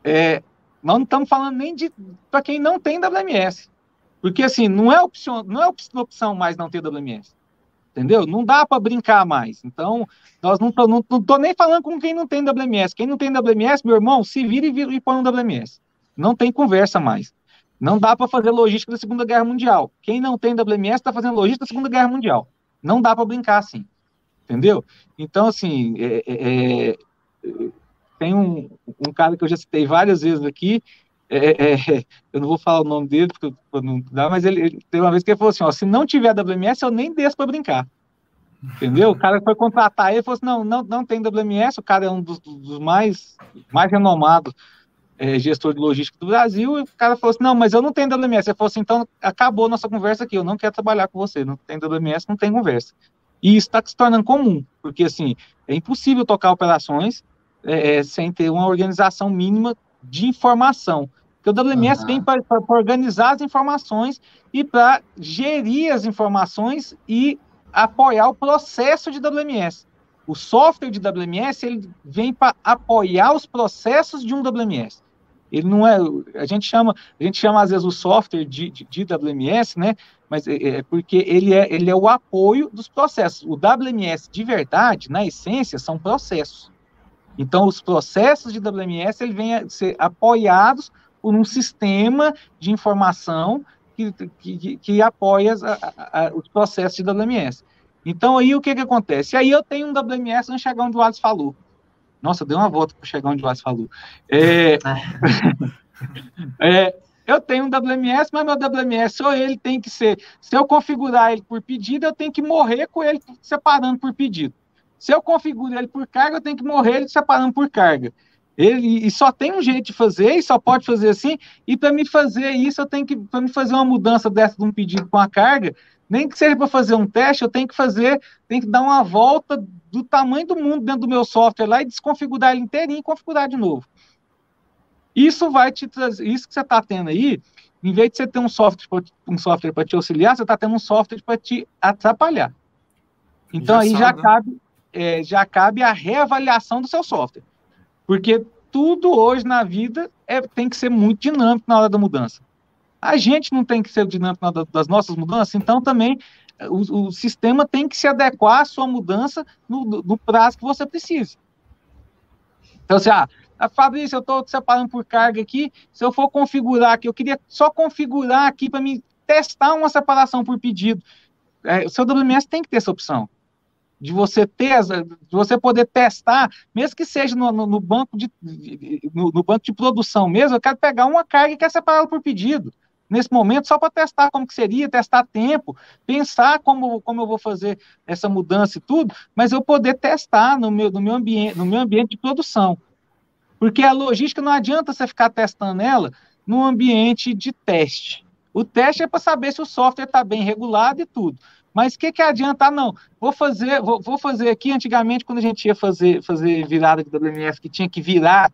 É, nós não estamos falando nem de para quem não tem WMS. Porque assim, não é opção, não é opção mais não ter WMS. Entendeu? Não dá para brincar mais. Então, nós não tô, não, não tô nem falando com quem não tem WMS. Quem não tem WMS, meu irmão, se vira e, vira e põe um WMS. Não tem conversa mais. Não dá para fazer logística da Segunda Guerra Mundial. Quem não tem WMS está fazendo logística da Segunda Guerra Mundial. Não dá para brincar assim. Entendeu? Então, assim, é, é, é, tem um, um cara que eu já citei várias vezes aqui, é, é, é, eu não vou falar o nome dele, porque não dá, mas ele, ele tem uma vez que ele falou assim: ó, se não tiver WMS, eu nem desço para brincar. Entendeu? O cara foi contratar ele falou assim: não, não, não tem WMS, o cara é um dos, dos mais, mais renomados é, gestor de logística do Brasil, e o cara falou assim: não, mas eu não tenho WMS. Ele falou assim: então acabou nossa conversa aqui, eu não quero trabalhar com você, não tem WMS, não tem conversa. E isso está se tornando comum, porque assim, é impossível tocar operações é, é sem ter uma organização mínima de informação. Porque o WMS uhum. vem para organizar as informações e para gerir as informações e apoiar o processo de WMS. O software de WMS ele vem para apoiar os processos de um WMS. Ele não é, a gente chama, a gente chama às vezes o software de, de, de WMS, né? Mas é, é, porque ele é, ele é o apoio dos processos. O WMS de verdade, na essência, são processos. Então, os processos de WMS ele vêm a ser apoiados por um sistema de informação que, que, que apoia a, a, os processos de WMS. Então, aí o que, que acontece? Aí eu tenho um WMS no chegar onde o Alisson falou. Nossa, deu uma volta para chegar onde o Alisson falou. É, (laughs) é, eu tenho um WMS, mas meu WMS ou ele tem que ser, se eu configurar ele por pedido, eu tenho que morrer com ele separando por pedido. Se eu configuro ele por carga, eu tenho que morrer ele separando por carga. Ele, e só tem um jeito de fazer, e só pode fazer assim. E para me fazer isso, eu tenho que, para me fazer uma mudança dessa de um pedido com a carga, nem que seja para fazer um teste, eu tenho que fazer, tenho que dar uma volta do tamanho do mundo dentro do meu software lá e desconfigurar ele inteirinho e configurar de novo. Isso vai te trazer, isso que você está tendo aí, em vez de você ter um software, um software para te auxiliar, você está tendo um software para te atrapalhar. Então já aí já cabe, é, já cabe a reavaliação do seu software. Porque tudo hoje na vida é, tem que ser muito dinâmico na hora da mudança. A gente não tem que ser dinâmico das nossas mudanças, então também é, o, o sistema tem que se adequar à sua mudança no, no prazo que você precise. Então, assim, ah, Fabrício, eu estou separando por carga aqui. Se eu for configurar aqui, eu queria só configurar aqui para me testar uma separação por pedido. É, o seu WMS tem que ter essa opção de você ter, de você poder testar, mesmo que seja no, no, no banco de no, no, banco de produção mesmo, eu quero pegar uma carga e quero separá-la por pedido. Nesse momento, só para testar como que seria, testar tempo, pensar como, como eu vou fazer essa mudança e tudo, mas eu poder testar no meu, no meu, ambiente, no meu ambiente de produção. Porque a logística não adianta você ficar testando ela no ambiente de teste. O teste é para saber se o software está bem regulado e tudo. Mas o que, que adianta? Ah, não, vou fazer, vou, vou, fazer aqui, antigamente, quando a gente ia fazer, fazer virada de WMS, que tinha que virar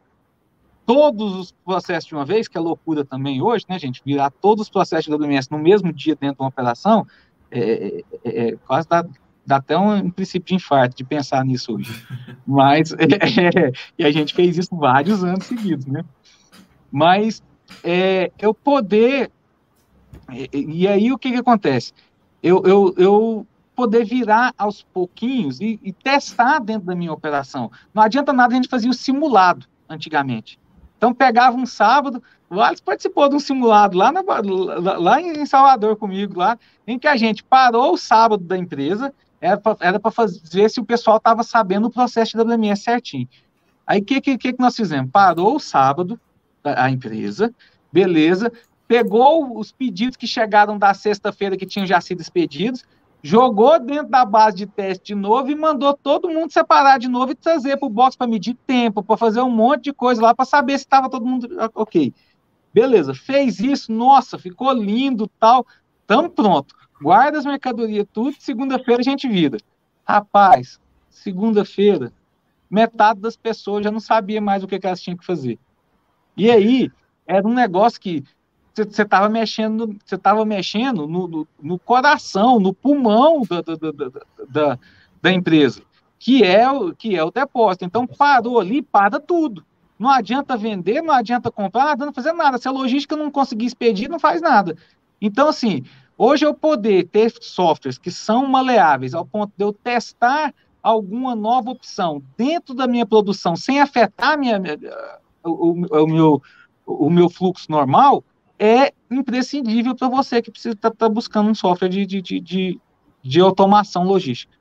todos os processos de uma vez, que é loucura também hoje, né, gente? Virar todos os processos de WMS no mesmo dia dentro de uma operação, é, é, é quase dá, dá até um, um, princípio de infarto de pensar nisso hoje. (laughs) Mas, (laughs) é, e a gente fez isso vários anos seguidos, né? Mas é, eu poder. E, e aí o que, que acontece? eu, eu, eu poder virar aos pouquinhos e, e, testar dentro da minha operação. Não adianta nada a gente fazer o simulado antigamente. Então pegava um sábado, o Alex participou de um simulado lá, na, lá, em Salvador comigo, lá, em que a gente parou o sábado da empresa, era para fazer se o pessoal estava sabendo o processo de WMS certinho. Aí o que, que, que nós fizemos? Parou o sábado a empresa, beleza, pegou os pedidos que chegaram da sexta-feira que tinham já sido expedidos, jogou dentro da base de teste de novo e mandou todo mundo separar de novo e trazer para o box para medir tempo, para fazer um monte de coisa lá para saber se estava todo mundo ok. Beleza, fez isso, nossa, ficou lindo, tal, tamo pronto. Guarda as mercadorias tudo, segunda-feira a gente vira. Rapaz, segunda-feira, metade das pessoas já não sabia mais o que, que elas tinham que fazer. E aí, era um negócio que você estava mexendo, você estava mexendo no, no, no, coração, no pulmão da, da, da, da, da empresa, que é, o, que é o depósito. Então, parou ali, para tudo. Não adianta vender, não adianta comprar, não adianta fazer nada. Se a logística não conseguir expedir, não faz nada. Então, assim, hoje eu poder ter softwares que são maleáveis ao ponto de eu testar alguma nova opção dentro da minha produção sem afetar minha, o, o, o meu, o meu fluxo normal, é imprescindível para você que precisa estar tá, tá buscando um software de, de, de, de, automação logística.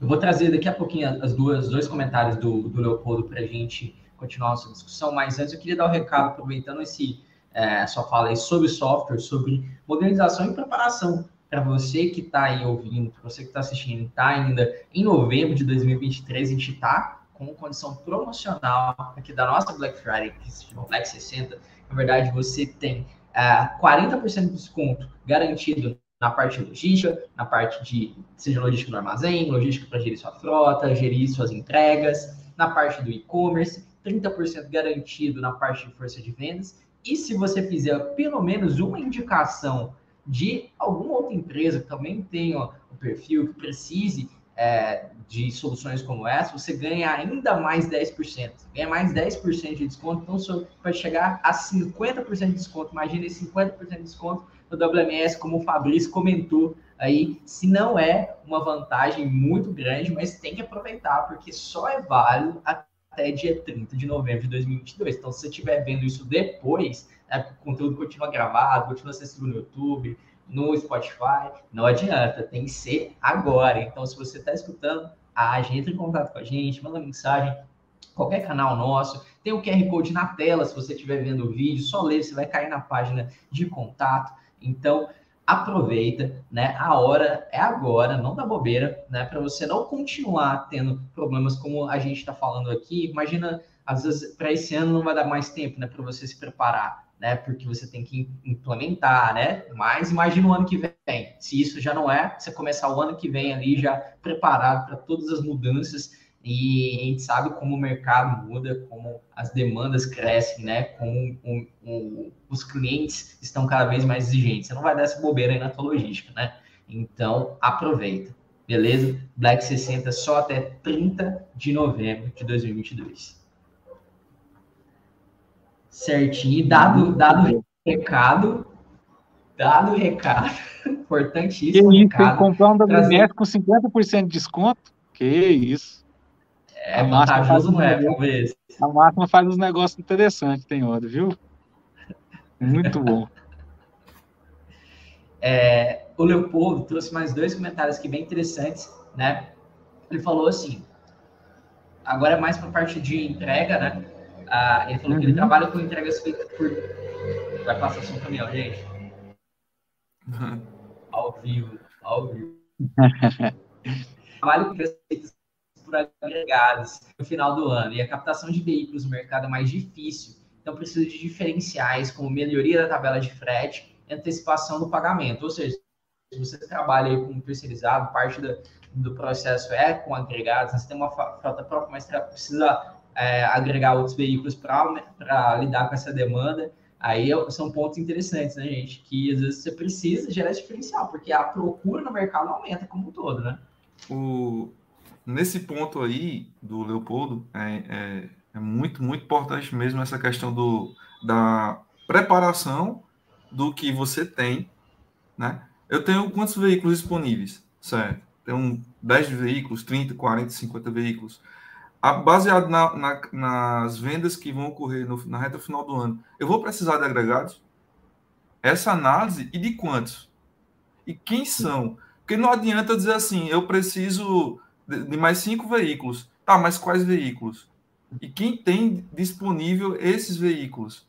Eu vou trazer daqui a pouquinho as duas, os dois comentários do, do Leopoldo para a gente continuar nossa discussão, mas antes eu queria dar um recado, aproveitando esse é, sua fala aí sobre software, sobre modernização e preparação para você que está aí ouvindo, para você que está assistindo, está ainda em novembro de 2023, a gente está com condição promocional aqui da nossa Black Friday, que se chama Black 60, na verdade, você tem uh, é, 40% de desconto garantido na parte logística, na parte de, seja logística no armazém, logística para gerir sua frota, gerir suas entregas, na parte do e-commerce, 30% garantido na parte de força de vendas. E se você fizer pelo menos uma indicação de alguma outra empresa que também tenha o perfil que precise é, de soluções como essa, você ganha ainda mais 10%. Ganha mais 10% de desconto, então pode chegar a 50% de desconto. Imagina esse 50% de desconto no WMS, como o Fabrício comentou aí, se não é uma vantagem muito grande, mas tem que aproveitar, porque só é válido até dia 30 de novembro de 2022. Então, se você estiver vendo isso depois, né, o conteúdo continua gravado, continua assistindo no YouTube, no Spotify, não adianta, tem que ser agora. Então, se você está escutando, a gente entra em contato com a gente, manda mensagem, qualquer canal nosso, tem o QR Code na tela, se você estiver vendo o vídeo, só ler, você vai cair na página de contato. Então, aproveita, né? A hora é agora, não dá bobeira, né? Para você não continuar tendo problemas como a gente está falando aqui. Imagina, às vezes, para esse ano não vai dar mais tempo, né? Para você se preparar né? Porque você tem que implementar, né? Mas imagina o ano que vem. Se isso já não é, você começar o ano que vem ali já preparado para todas as mudanças e a gente sabe como o mercado muda, como as demandas crescem, né? Como um, um, os clientes estão cada vez mais exigentes. Você não vai dar essa bobeira aí na tua logística, né? Então, aproveita, beleza? Black 60 só até 30 de novembro de 2022 certinho, dado, dado o recado, dado o recado, (laughs) importantíssimo. Que isso, recado, tem que comprar um WMS com 50% de desconto? Que isso. É a vantajoso, não é, talvez. A máquina faz uns negócios interessantes, tem hora, viu? Muito (laughs) bom. É, o Leopoldo trouxe mais dois comentários aqui bem interessantes, né? Ele falou assim, agora é mais para a parte de entrega, né? Ah, ele falou uhum. que ele uhum. trabalha com entregas feitas por. Vai passar som caminhão, gente. Uhum. Ao vivo, ao vivo. (laughs) trabalho com entregas feitas por agregados no final do ano. E a captação de veículos no mercado é mais difícil. Então precisa de diferenciais como melhoria da tabela de frete e antecipação do pagamento. Ou seja, se você trabalha com um terceirizado, parte do, do processo é com agregados, você tem uma frota própria, mas precisa é, agregar outros veículos para lidar com essa demanda. Aí é, são pontos interessantes, né, gente? Que às vezes você precisa gerar esse diferencial, porque a procura no mercado aumenta como um todo, né? O... Nesse ponto aí do Leopoldo, é, é, é muito, muito importante mesmo essa questão do, da preparação do que você tem, né? Eu tenho quantos veículos disponíveis, certo? Tenho 10 veículos, 30, 40, 50 veículos baseado na, na, nas vendas que vão ocorrer no, na reta final do ano, eu vou precisar de agregados? Essa análise e de quantos? E quem são? Porque não adianta dizer assim, eu preciso de, de mais cinco veículos. Tá, mas quais veículos? E quem tem disponível esses veículos?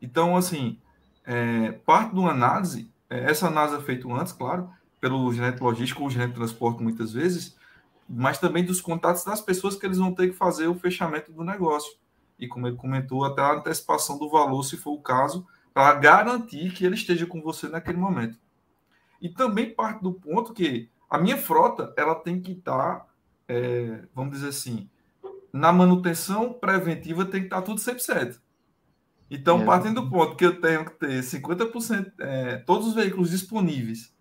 Então, assim, é, parte de uma análise, é, essa análise é feita antes, claro, pelo gerente logístico ou gerente de transporte, muitas vezes, mas também dos contatos das pessoas que eles vão ter que fazer o fechamento do negócio. e como ele comentou, até a antecipação do valor, se for o caso, para garantir que ele esteja com você naquele momento. E também parte do ponto que a minha frota ela tem que estar, tá, é, vamos dizer assim, na manutenção preventiva tem que estar tá tudo 100%. Então, é. partindo do ponto que eu tenho que ter 50%, é, todos os veículos disponíveis,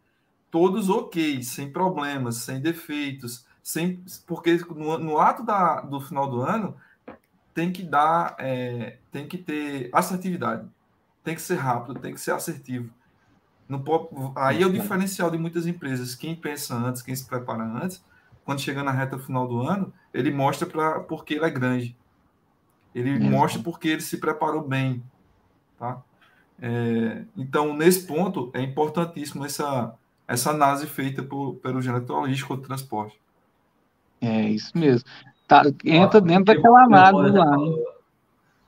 todos ok, sem problemas, sem defeitos, sem, porque no, no ato da, do final do ano tem que dar, é, tem que ter assertividade, tem que ser rápido, tem que ser assertivo. Não pode, aí é o diferencial de muitas empresas. Quem pensa antes, quem se prepara antes, quando chega na reta final do ano, ele mostra para porque ele é grande. Ele mostra porque ele se preparou bem, tá? É, então, nesse ponto, é importantíssimo essa, essa análise feita por, pelo gerente logístico do transporte. É isso mesmo. Tá, entra Ó, dentro daquela análise lá.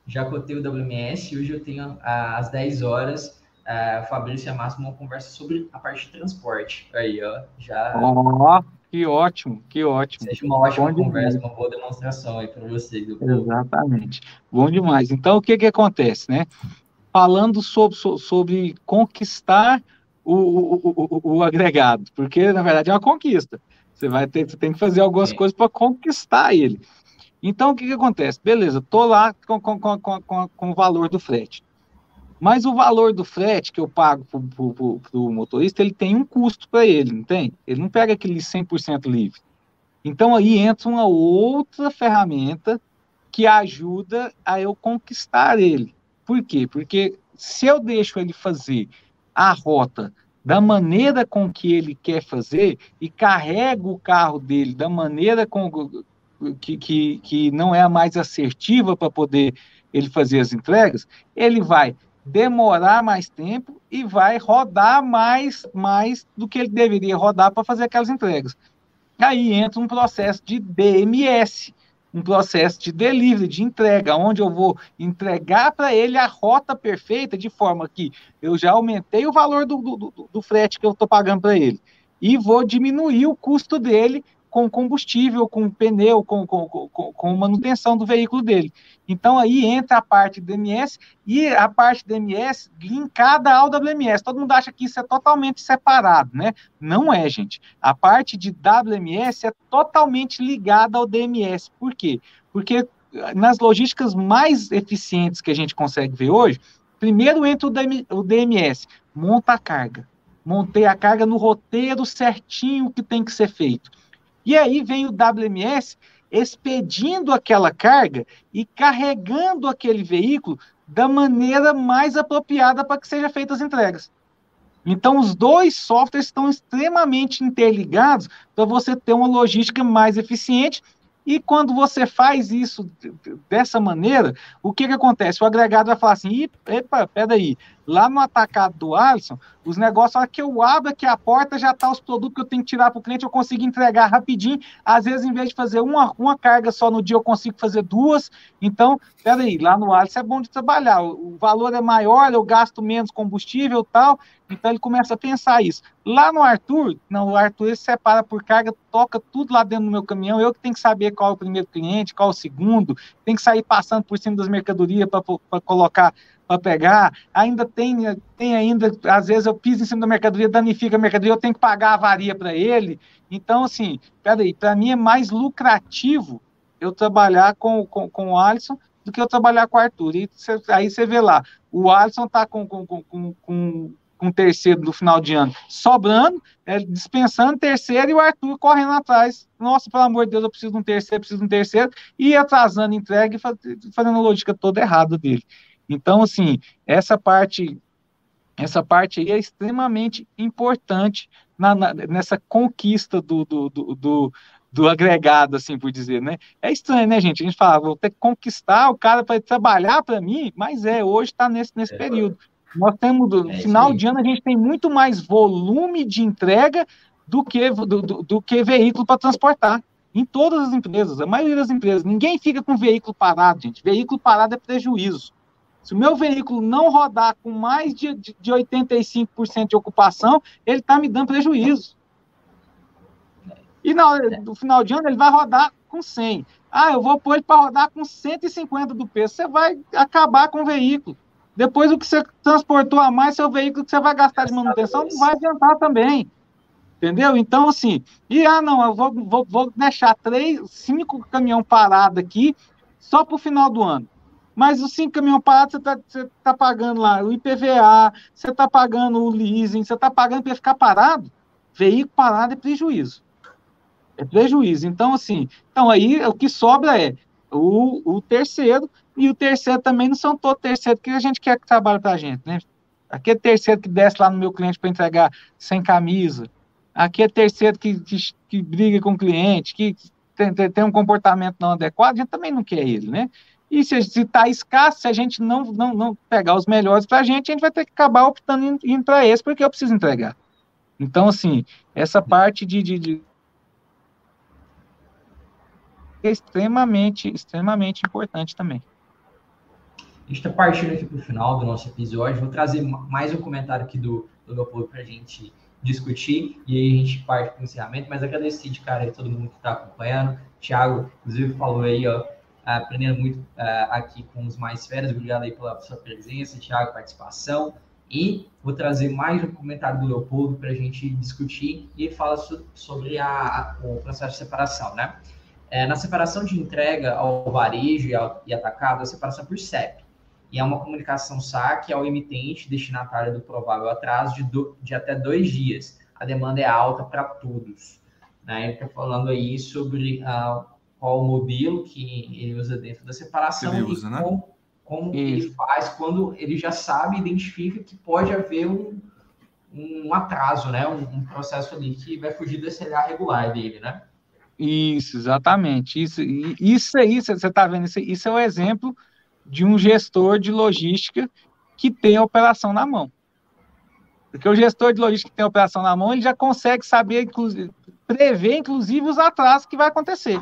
Já cotei o WMS, hoje eu tenho às 10 horas uh, Fabrício e a Márcio uma conversa sobre a parte de transporte. Aí, ó, já. Ó, oh, que ótimo, que ótimo. Seja uma ótima Bom conversa, demais. uma boa demonstração aí para vocês. Exatamente. Bom demais. Então, o que que acontece, né? Falando sobre, sobre conquistar o, o, o, o agregado, porque na verdade é uma conquista. Você vai ter, você tem que fazer algumas é. coisas para conquistar ele. Então, o que, que acontece? Beleza, tô lá com, com, com, com, com o valor do frete. Mas o valor do frete que eu pago para o motorista, ele tem um custo para ele, não tem? Ele não pega aquele 100% livre. Então aí entra uma outra ferramenta que ajuda a eu conquistar ele. Por quê? Porque se eu deixo ele fazer a rota da maneira com que ele quer fazer e carrego o carro dele da maneira com, que, que, que não é a mais assertiva para poder ele fazer as entregas, ele vai demorar mais tempo e vai rodar mais, mais do que ele deveria rodar para fazer aquelas entregas. Aí entra um processo de DMS, um processo de delivery, de entrega, onde eu vou entregar para ele a rota perfeita, de forma que eu já aumentei o valor do, do, do frete que eu estou pagando para ele, e vou diminuir o custo dele com combustível, com pneu, com, com, com, com, manutenção do veículo dele. Então aí entra a parte do DMS e a parte do DMS linkada ao WMS. Todo mundo acha que isso é totalmente separado, né? Não é, gente. A parte de WMS é totalmente ligada ao DMS. Por quê? Porque nas logísticas mais eficientes que a gente consegue ver hoje, primeiro entra o DMS, monta a carga. Montei a carga no roteiro certinho que tem que ser feito e aí vem o WMS expedindo aquela carga e carregando aquele veículo da maneira mais apropriada para que sejam feitas as entregas. Então, os dois softwares estão extremamente interligados para você ter uma logística mais eficiente e quando você faz isso dessa maneira, o que, que acontece? O agregado vai falar assim: epa, peraí, lá no atacado do Alisson, os negócios, a que eu abro aqui a porta, já tá os produtos que eu tenho que tirar para o cliente, eu consigo entregar rapidinho. Às vezes, em vez de fazer uma, uma carga só no dia, eu consigo fazer duas. Então, peraí, lá no Alisson é bom de trabalhar. O, o valor é maior, eu gasto menos combustível tal. Então ele começa a pensar isso. Lá no Arthur, não, o Arthur ele separa por carga, toca tudo lá dentro do meu caminhão. Eu que tenho que saber qual é o primeiro cliente, qual é o segundo, tem que sair passando por cima das mercadorias para colocar para pegar, ainda tem, tem ainda, às vezes eu piso em cima da mercadoria, danifica a mercadoria, eu tenho que pagar a avaria para ele. Então, assim, peraí, para mim é mais lucrativo eu trabalhar com, com, com o Alisson do que eu trabalhar com o Arthur. E cê, aí você vê lá, o Alisson está com, com, com, com, com terceiro no final de ano sobrando, é, dispensando terceiro e o Arthur correndo atrás. Nossa, pelo amor de Deus, eu preciso de um terceiro, preciso de um terceiro, e atrasando entrega e fazendo a lógica toda errada dele. Então, assim, essa parte, essa parte aí é extremamente importante na, na, nessa conquista do, do, do, do, do agregado, assim por dizer, né? É estranho, né, gente? A gente fala, vou ter que conquistar o cara para trabalhar para mim, mas é, hoje está nesse, nesse é, período. Nós temos, no é final de ano, a gente tem muito mais volume de entrega do que, do, do, do que veículo para transportar. Em todas as empresas, a maioria das empresas. Ninguém fica com veículo parado, gente. Veículo parado é prejuízo. Se o meu veículo não rodar com mais de, de, de 85% de ocupação, ele está me dando prejuízo. E na, no final de ano ele vai rodar com 100. Ah, eu vou pôr ele para rodar com 150 do peso. Você vai acabar com o veículo. Depois, o que você transportou a mais, seu veículo que você vai gastar de manutenção, não vai adiantar também. Entendeu? Então, assim, e ah, não, eu vou, vou, vou deixar três, cinco caminhão parado aqui só para o final do ano. Mas os cinco caminhão parados, você está tá pagando lá o IPVA, você está pagando o leasing, você está pagando para ficar parado. Veículo parado é prejuízo. É prejuízo. Então, assim, então aí o que sobra é o, o terceiro, e o terceiro também não são todos terceiros que a gente quer que trabalhe para a gente, né? Aquele terceiro que desce lá no meu cliente para entregar sem camisa, Aqui é terceiro que, que, que briga com o cliente, que tem, tem, um comportamento não adequado, a gente também não quer ele, né? E se está escasso, se a gente não, não, não pegar os melhores para a gente, a gente vai ter que acabar optando em, indo para esse, porque eu preciso entregar. Então, assim, essa parte de, de, de é extremamente, extremamente importante também. A gente está partindo aqui para o final do nosso episódio. Vou trazer mais um comentário aqui do, do para a gente discutir e aí a gente parte para o encerramento, mas agradecer de cara aí todo mundo que está acompanhando. Thiago, inclusive, falou aí, ó, aprendendo muito uh, aqui com os mais férias. Obrigado aí pela sua presença, Thiago, participação. E vou trazer mais um comentário do Leopoldo para a gente discutir e ele fala so, sobre a, a, o processo de separação, né? É, na separação de entrega ao varejo e, ao, e atacado, a separação por CEP e é uma comunicação saque ao emitente destinatário do provável atraso de, do, de até dois dias. A demanda é alta para todos. Né? Ele está falando aí sobre uh, qual o modelo que ele usa dentro da separação ele usa, e né? como, como ele faz quando ele já sabe, identifica que pode haver um, um atraso, né? Um, um, processo ali que vai fugir do SLA regular dele, né? Isso, exatamente. Isso, isso aí, você está vendo, isso, isso é o exemplo de um gestor de logística que tem a operação na mão. Porque o gestor de logística que tem a operação na mão, ele já consegue saber, inclusive, prever, inclusive, os atrasos que vai acontecer.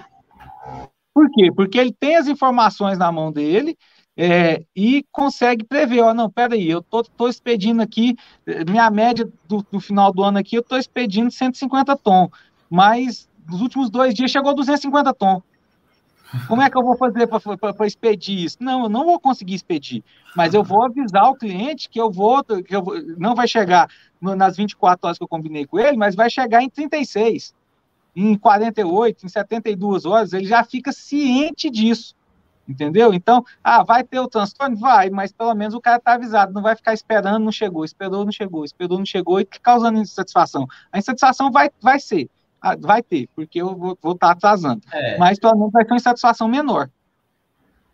Por quê? Porque ele tem as informações na mão dele é, e consegue prever, ó, não, peraí, eu tô, tô expedindo aqui, minha média do, do final do ano aqui, eu tô expedindo 150 tom, mas nos últimos dois dias chegou a 250 tom. Como é que eu vou fazer para expedir isso? Não, eu não vou conseguir expedir, mas eu vou avisar o cliente que eu vou, que eu vou, não vai chegar nas 24 horas que eu combinei com ele, mas vai chegar em 36, em 48, em 72 horas, ele já fica ciente disso. Entendeu? Então, ah, vai ter o transtorno? Vai, mas pelo menos o cara está avisado, não vai ficar esperando, não chegou, esperou, não chegou, esperou, não chegou e causando insatisfação. A insatisfação vai, vai ser, vai ter, porque eu vou estar tá atrasando. É. Mas pelo menos vai ter uma insatisfação menor.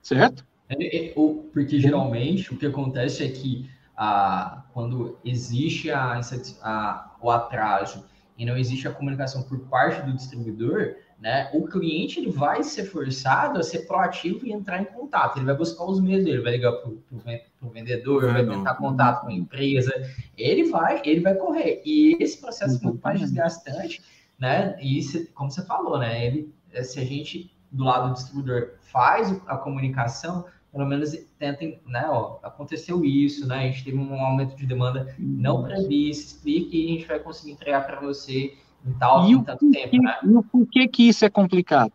Certo? É, é, porque geralmente o que acontece é que ah, quando existe a, a, o atraso e não existe a comunicação por parte do distribuidor, né, o cliente ele vai ser forçado a ser proativo e entrar em contato. Ele vai buscar os meios dele, vai ligar para o vendedor, é, vai tentar contato com a empresa. Ele vai, ele vai correr. E esse processo é muito mais desgastante né? E se, como você falou, né? Ele, se a gente do lado do distribuidor faz a comunicação, pelo menos tentem, né? Ó, aconteceu isso, né? A gente teve um aumento de demanda não previsto, explique e a gente vai conseguir entregar para você em tal e em tanto tempo, né? E por que que isso é complicado?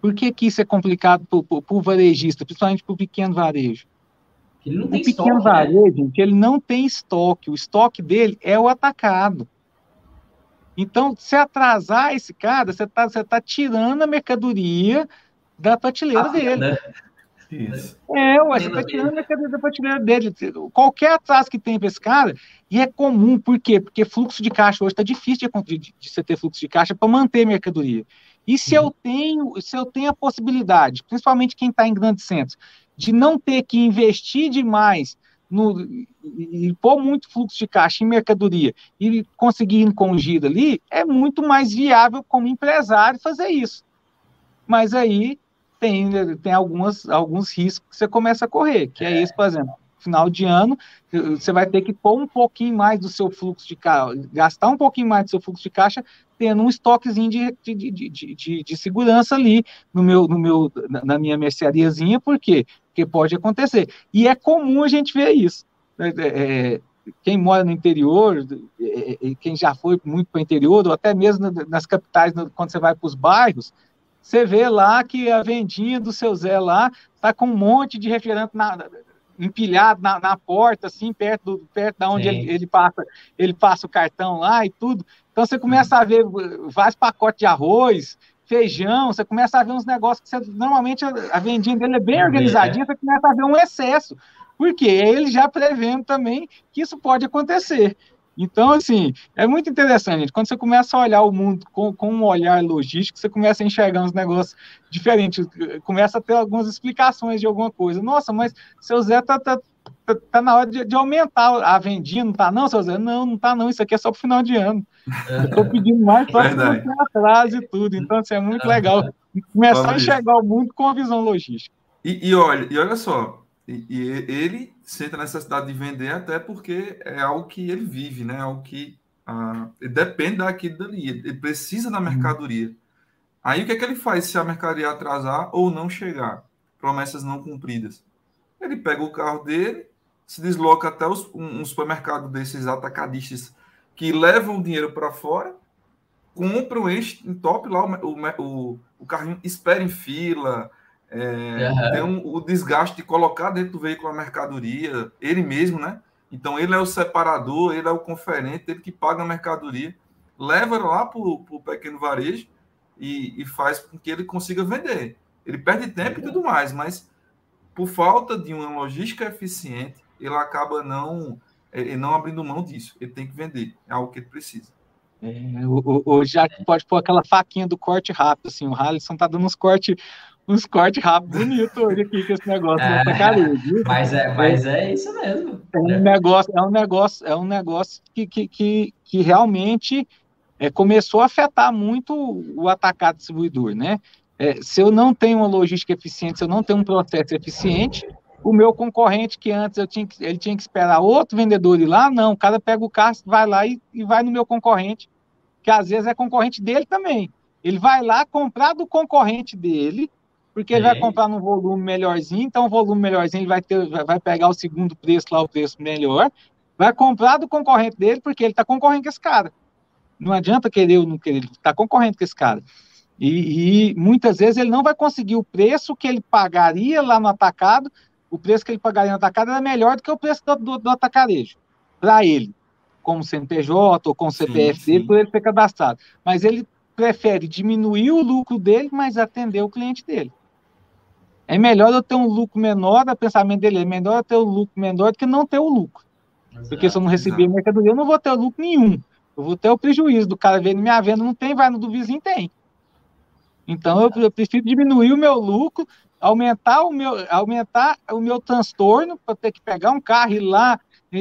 Por que que isso é complicado para o varejista, principalmente para o pequeno varejo? Ele não tem o pequeno estoque, né? varejo, né? gente, ele não tem estoque. O estoque dele é o atacado. Então, se atrasar esse cara, você está tá tirando a mercadoria da prateleira ah, dele. Né? Isso. É, ué, você está tirando a mercadoria da prateleira dele. Qualquer atraso que tem para esse cara, e é comum, por quê? Porque fluxo de caixa hoje está difícil de, de, de, você ter fluxo de caixa para manter mercadoria. E se eu tenho, se eu tenho a possibilidade, principalmente quem está em grandes centros, de não ter que investir demais no, e pôr muito fluxo de caixa em mercadoria e conseguir ir com gira ali, é muito mais viável como empresário fazer isso. Mas aí tem, tem algumas, alguns riscos que você começa a correr, que é, é isso, por exemplo, final de ano, você vai ter que pôr um pouquinho mais do seu fluxo de caixa, gastar um pouquinho mais do seu fluxo de caixa, tendo um estoquezinho de, de, de, de, de segurança ali no meu, no meu, na minha merceariazinha, por quê? Porque pode acontecer. E é comum a gente ver isso. É, é, é quem mora no interior, é, é, quem já foi muito para o interior, ou até mesmo nas capitais, quando você vai para os bairros, você vê lá que a vendinha do seu Zé lá tá com um monte de refrigerante na, empilhado na, na, porta, assim, perto, do, perto da onde ele, ele, passa, ele passa o cartão lá e tudo. Então você começa a ver vários pacotes de arroz, feijão, você começa a ver uns negócios que você, normalmente a, a vendinha dele é bem organizadinha, você começa a ver um excesso. Porque ele já prevendo também que isso pode acontecer. Então, assim, é muito interessante. Quando você começa a olhar o mundo com, com um olhar logístico, você começa a enxergar uns negócios diferentes, começa a ter algumas explicações de alguma coisa. Nossa, mas seu Zé tá, tá, tá, tá na hora de, de, aumentar a vendinha, não tá não, seu Zé? Não, não tá não, isso aqui é só pro final de ano. Eu tô pedindo mais para atrás e tudo. Então, assim, é muito legal começar a enxergar o mundo com a visão logística. E, e olha, e olha só, e, e, ele sente a necessidade de vender até porque é algo que ele vive, né? Algo que ah, ele depende daquilo dali, ele precisa da uhum. mercadoria. Aí o que é que ele faz se a mercadoria atrasar ou não chegar? Promessas não cumpridas. Ele pega o carro dele, se desloca até os, um, um supermercado desses atacadistas que levam o dinheiro para fora, compra, enche, top lá o, o, o carrinho, espera em fila, é, uhum. Tem um, o desgaste de colocar dentro do veículo a mercadoria, ele mesmo, né? Então ele é o separador, ele é o conferente, ele que paga a mercadoria, leva lá para o pequeno varejo e, e, faz com que ele consiga vender. Ele perde tempo uhum. e tudo mais, mas por falta de uma logística eficiente, ele acaba não, ele não abrindo mão disso. Ele tem que vender, é algo que ele precisa. É, o, o, o Jack pode pôr aquela faquinha do corte rápido, assim, o Halisson tá dando uns cortes uns cortes rápidos bonitos hoje aqui com esse negócio é, Mas é, mas é isso mesmo. É um negócio, é um negócio, é um negócio que, que, que, que realmente é, começou a afetar muito o atacado distribuidor, né? É, se eu não tenho uma logística eficiente, se eu não tenho um processo eficiente, o meu concorrente que antes eu tinha que, ele tinha que esperar outro vendedor ir lá, não, o cara pega o carro, vai lá e, e vai no meu concorrente, que às vezes é concorrente dele também. Ele vai lá comprar do concorrente dele, porque ele vai comprar num volume melhorzinho, então o volume melhorzinho ele vai ter, vai pegar o segundo preço lá, o preço melhor, vai comprar do concorrente dele, porque ele está concorrendo com esse cara. Não adianta querer ou não querer, ele está concorrendo com esse cara. E, e, muitas vezes ele não vai conseguir o preço que ele pagaria lá no atacado, o preço que ele pagaria no atacado era melhor do que o preço do, do, do atacarejo, para ele, como CNPJ ou com CPF sim, dele, por ele ser cadastrado. Mas ele prefere diminuir o lucro dele, mas atender o cliente dele. É melhor eu ter um lucro menor, o pensamento dele é melhor eu ter um lucro menor do que não ter o lucro. Exato, Porque se eu não receber exato. mercadoria, eu não vou ter lucro nenhum. Eu vou ter o prejuízo do cara vendo minha venda não tem, vai no do vizinho tem. Então eu, eu prefiro diminuir o meu lucro, aumentar o meu, aumentar o meu transtorno para ter que pegar um carro e ir lá e,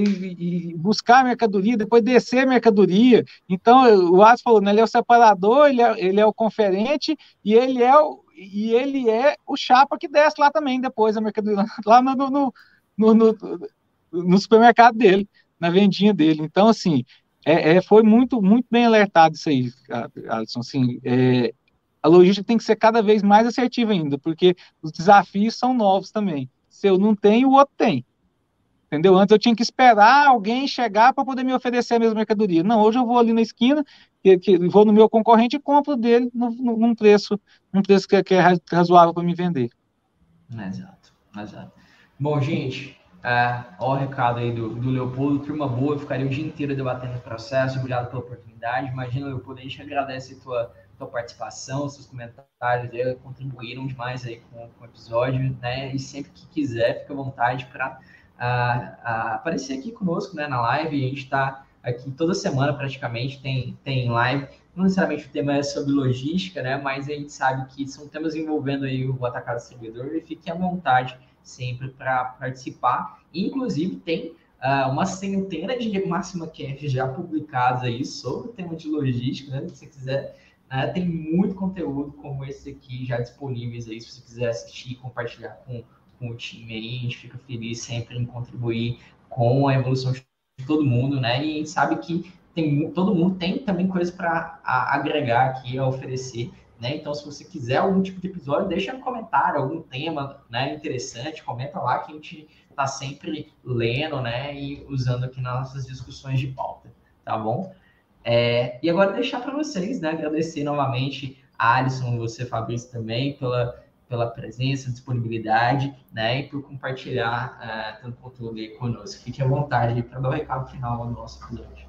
e, buscar a mercadoria, depois descer a mercadoria. Então, o Asa falou, né, ele é o separador, ele é, ele é o conferente e ele é o, e ele é o chapa que desce lá também depois a mercadoria, (laughs) lá no, no, no, no, supermercado dele, na vendinha dele. Então, assim, é, é, foi muito, muito bem alertado isso aí, Alisson. Assim, é, a logística tem que ser cada vez mais assertiva ainda, porque os desafios são novos também. Se eu não tenho, o outro tem. Entendeu? Antes eu tinha que esperar alguém chegar para poder me oferecer a mesma mercadoria. Não, hoje eu vou ali na esquina, que, que vou no meu concorrente e compro dele no, no, num preço, num preço que, que é razoável para me vender. Exato, exato. Bom, gente, é, ó o recado aí do, do Leopoldo, turma boa, eu ficaria o dia inteiro debatendo o processo, obrigado pela oportunidade. Imagina, Leopoldo, a gente agradece a tua, tua participação, seus comentários aí, contribuíram demais aí com, com o episódio, né? E sempre que quiser, fica à vontade para a, a aparecer aqui conosco né, na live. A gente está aqui toda semana praticamente, tem, tem live. Não necessariamente o tema é sobre logística, né? Mas a gente sabe que são temas envolvendo aí o atacado servidor e fique à vontade sempre para participar. Inclusive, tem uh, uma centena de máxima cast já publicados aí sobre o tema de logística, né? Se você quiser, né? tem muito conteúdo como esse aqui já disponíveis aí, se você quiser assistir e compartilhar com com o time aí, a gente fica feliz sempre em contribuir com a evolução de todo mundo, né? E a gente sabe que tem, todo mundo tem também coisa para agregar aqui, a oferecer, né? Então, se você quiser algum tipo de episódio, deixa no comentário algum tema, né, interessante, comenta lá que a gente está sempre lendo, né, e usando aqui nas nossas discussões de pauta, tá bom? É, e agora deixar para vocês, né, agradecer novamente Alisson, você, Fabrício, também, pela, pela presença, disponibilidade, né, e por compartilhar uh, tanto conteúdo aí conosco. Fique à vontade para dar o recado final do nosso episódio.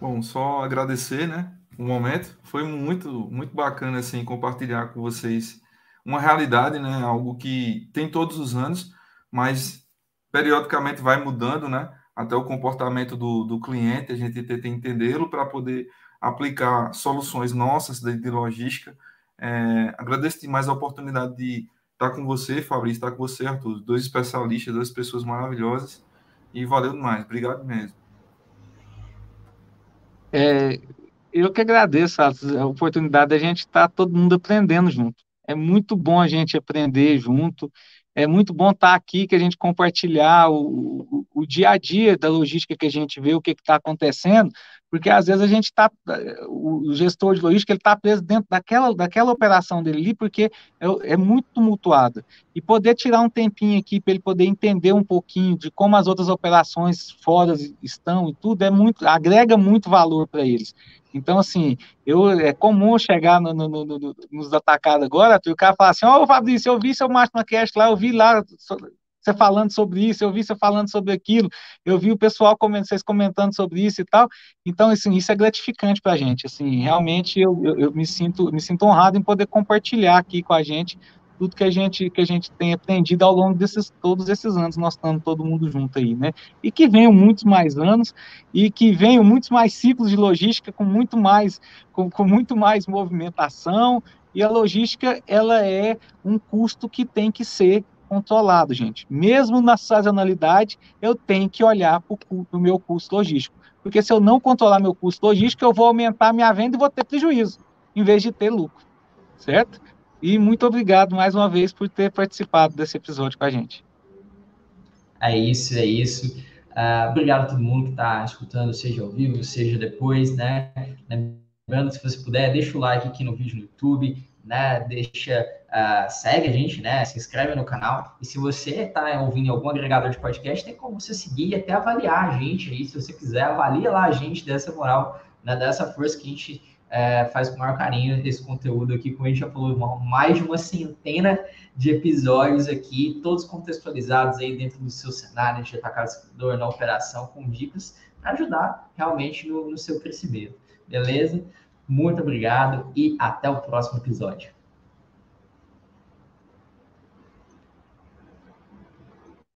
Bom, só agradecer, né, o momento. Foi muito, muito bacana, assim, compartilhar com vocês uma realidade, né, algo que tem todos os anos, mas periodicamente vai mudando, né, até o comportamento do, do cliente, a gente tenta entendê-lo para poder aplicar soluções nossas de, de logística. É, agradeço demais a oportunidade de estar com você, Fabrício, estar com você, Arthur, dois especialistas, duas pessoas maravilhosas, e valeu demais, obrigado mesmo. É, eu que agradeço a, a oportunidade da gente estar todo mundo aprendendo junto. É muito bom a gente aprender junto, é muito bom estar aqui, que a gente compartilhar o, o, o dia a dia da logística que a gente vê, o que está acontecendo, porque às vezes a gente está, o gestor de logística, ele está preso dentro daquela, daquela operação dele ali, porque é, é muito tumultuada. E poder tirar um tempinho aqui para ele poder entender um pouquinho de como as outras operações fora estão e tudo, é muito, agrega muito valor para eles. Então, assim, eu, é comum chegar no, no, no, nos atacados agora, e o cara falar assim, ó, oh, Fabrício, eu vi seu Máximo Cast lá, eu vi lá você falando sobre isso, eu vi você falando sobre aquilo, eu vi o pessoal comentando, vocês comentando sobre isso e tal. Então, assim, isso é gratificante para a gente. Assim, realmente eu, eu, eu, me sinto me sinto honrado em poder compartilhar aqui com a gente tudo que a gente que a gente tem aprendido ao longo desses todos esses anos, nós estamos todo mundo junto aí, né? E que venham muitos mais anos e que venham muitos mais ciclos de logística com muito mais com, com muito mais movimentação e a logística ela é um custo que tem que ser controlado, gente. Mesmo na sazonalidade, eu tenho que olhar para o meu custo logístico. Porque se eu não controlar meu custo logístico, eu vou aumentar minha venda e vou ter prejuízo, em vez de ter lucro. Certo? E muito obrigado mais uma vez por ter participado desse episódio com a gente. É isso, é isso. Uh, obrigado a todo mundo que está escutando, seja ao vivo, seja depois, né? Lembrando, se você puder, deixa o like aqui no vídeo no YouTube, né? Deixa, uh, segue a gente, né? Se inscreve no canal. E se você está ouvindo algum agregador de podcast, tem como você seguir e até avaliar a gente aí, se você quiser, avalia lá a gente dessa moral, né? dessa força que a gente é, faz com o maior carinho esse conteúdo aqui, como a gente já falou, mais de uma centena de episódios aqui, todos contextualizados aí dentro do seu cenário de atacado escritor, na operação, com dicas para ajudar realmente no, no seu crescimento. Beleza? Muito obrigado e até o próximo episódio.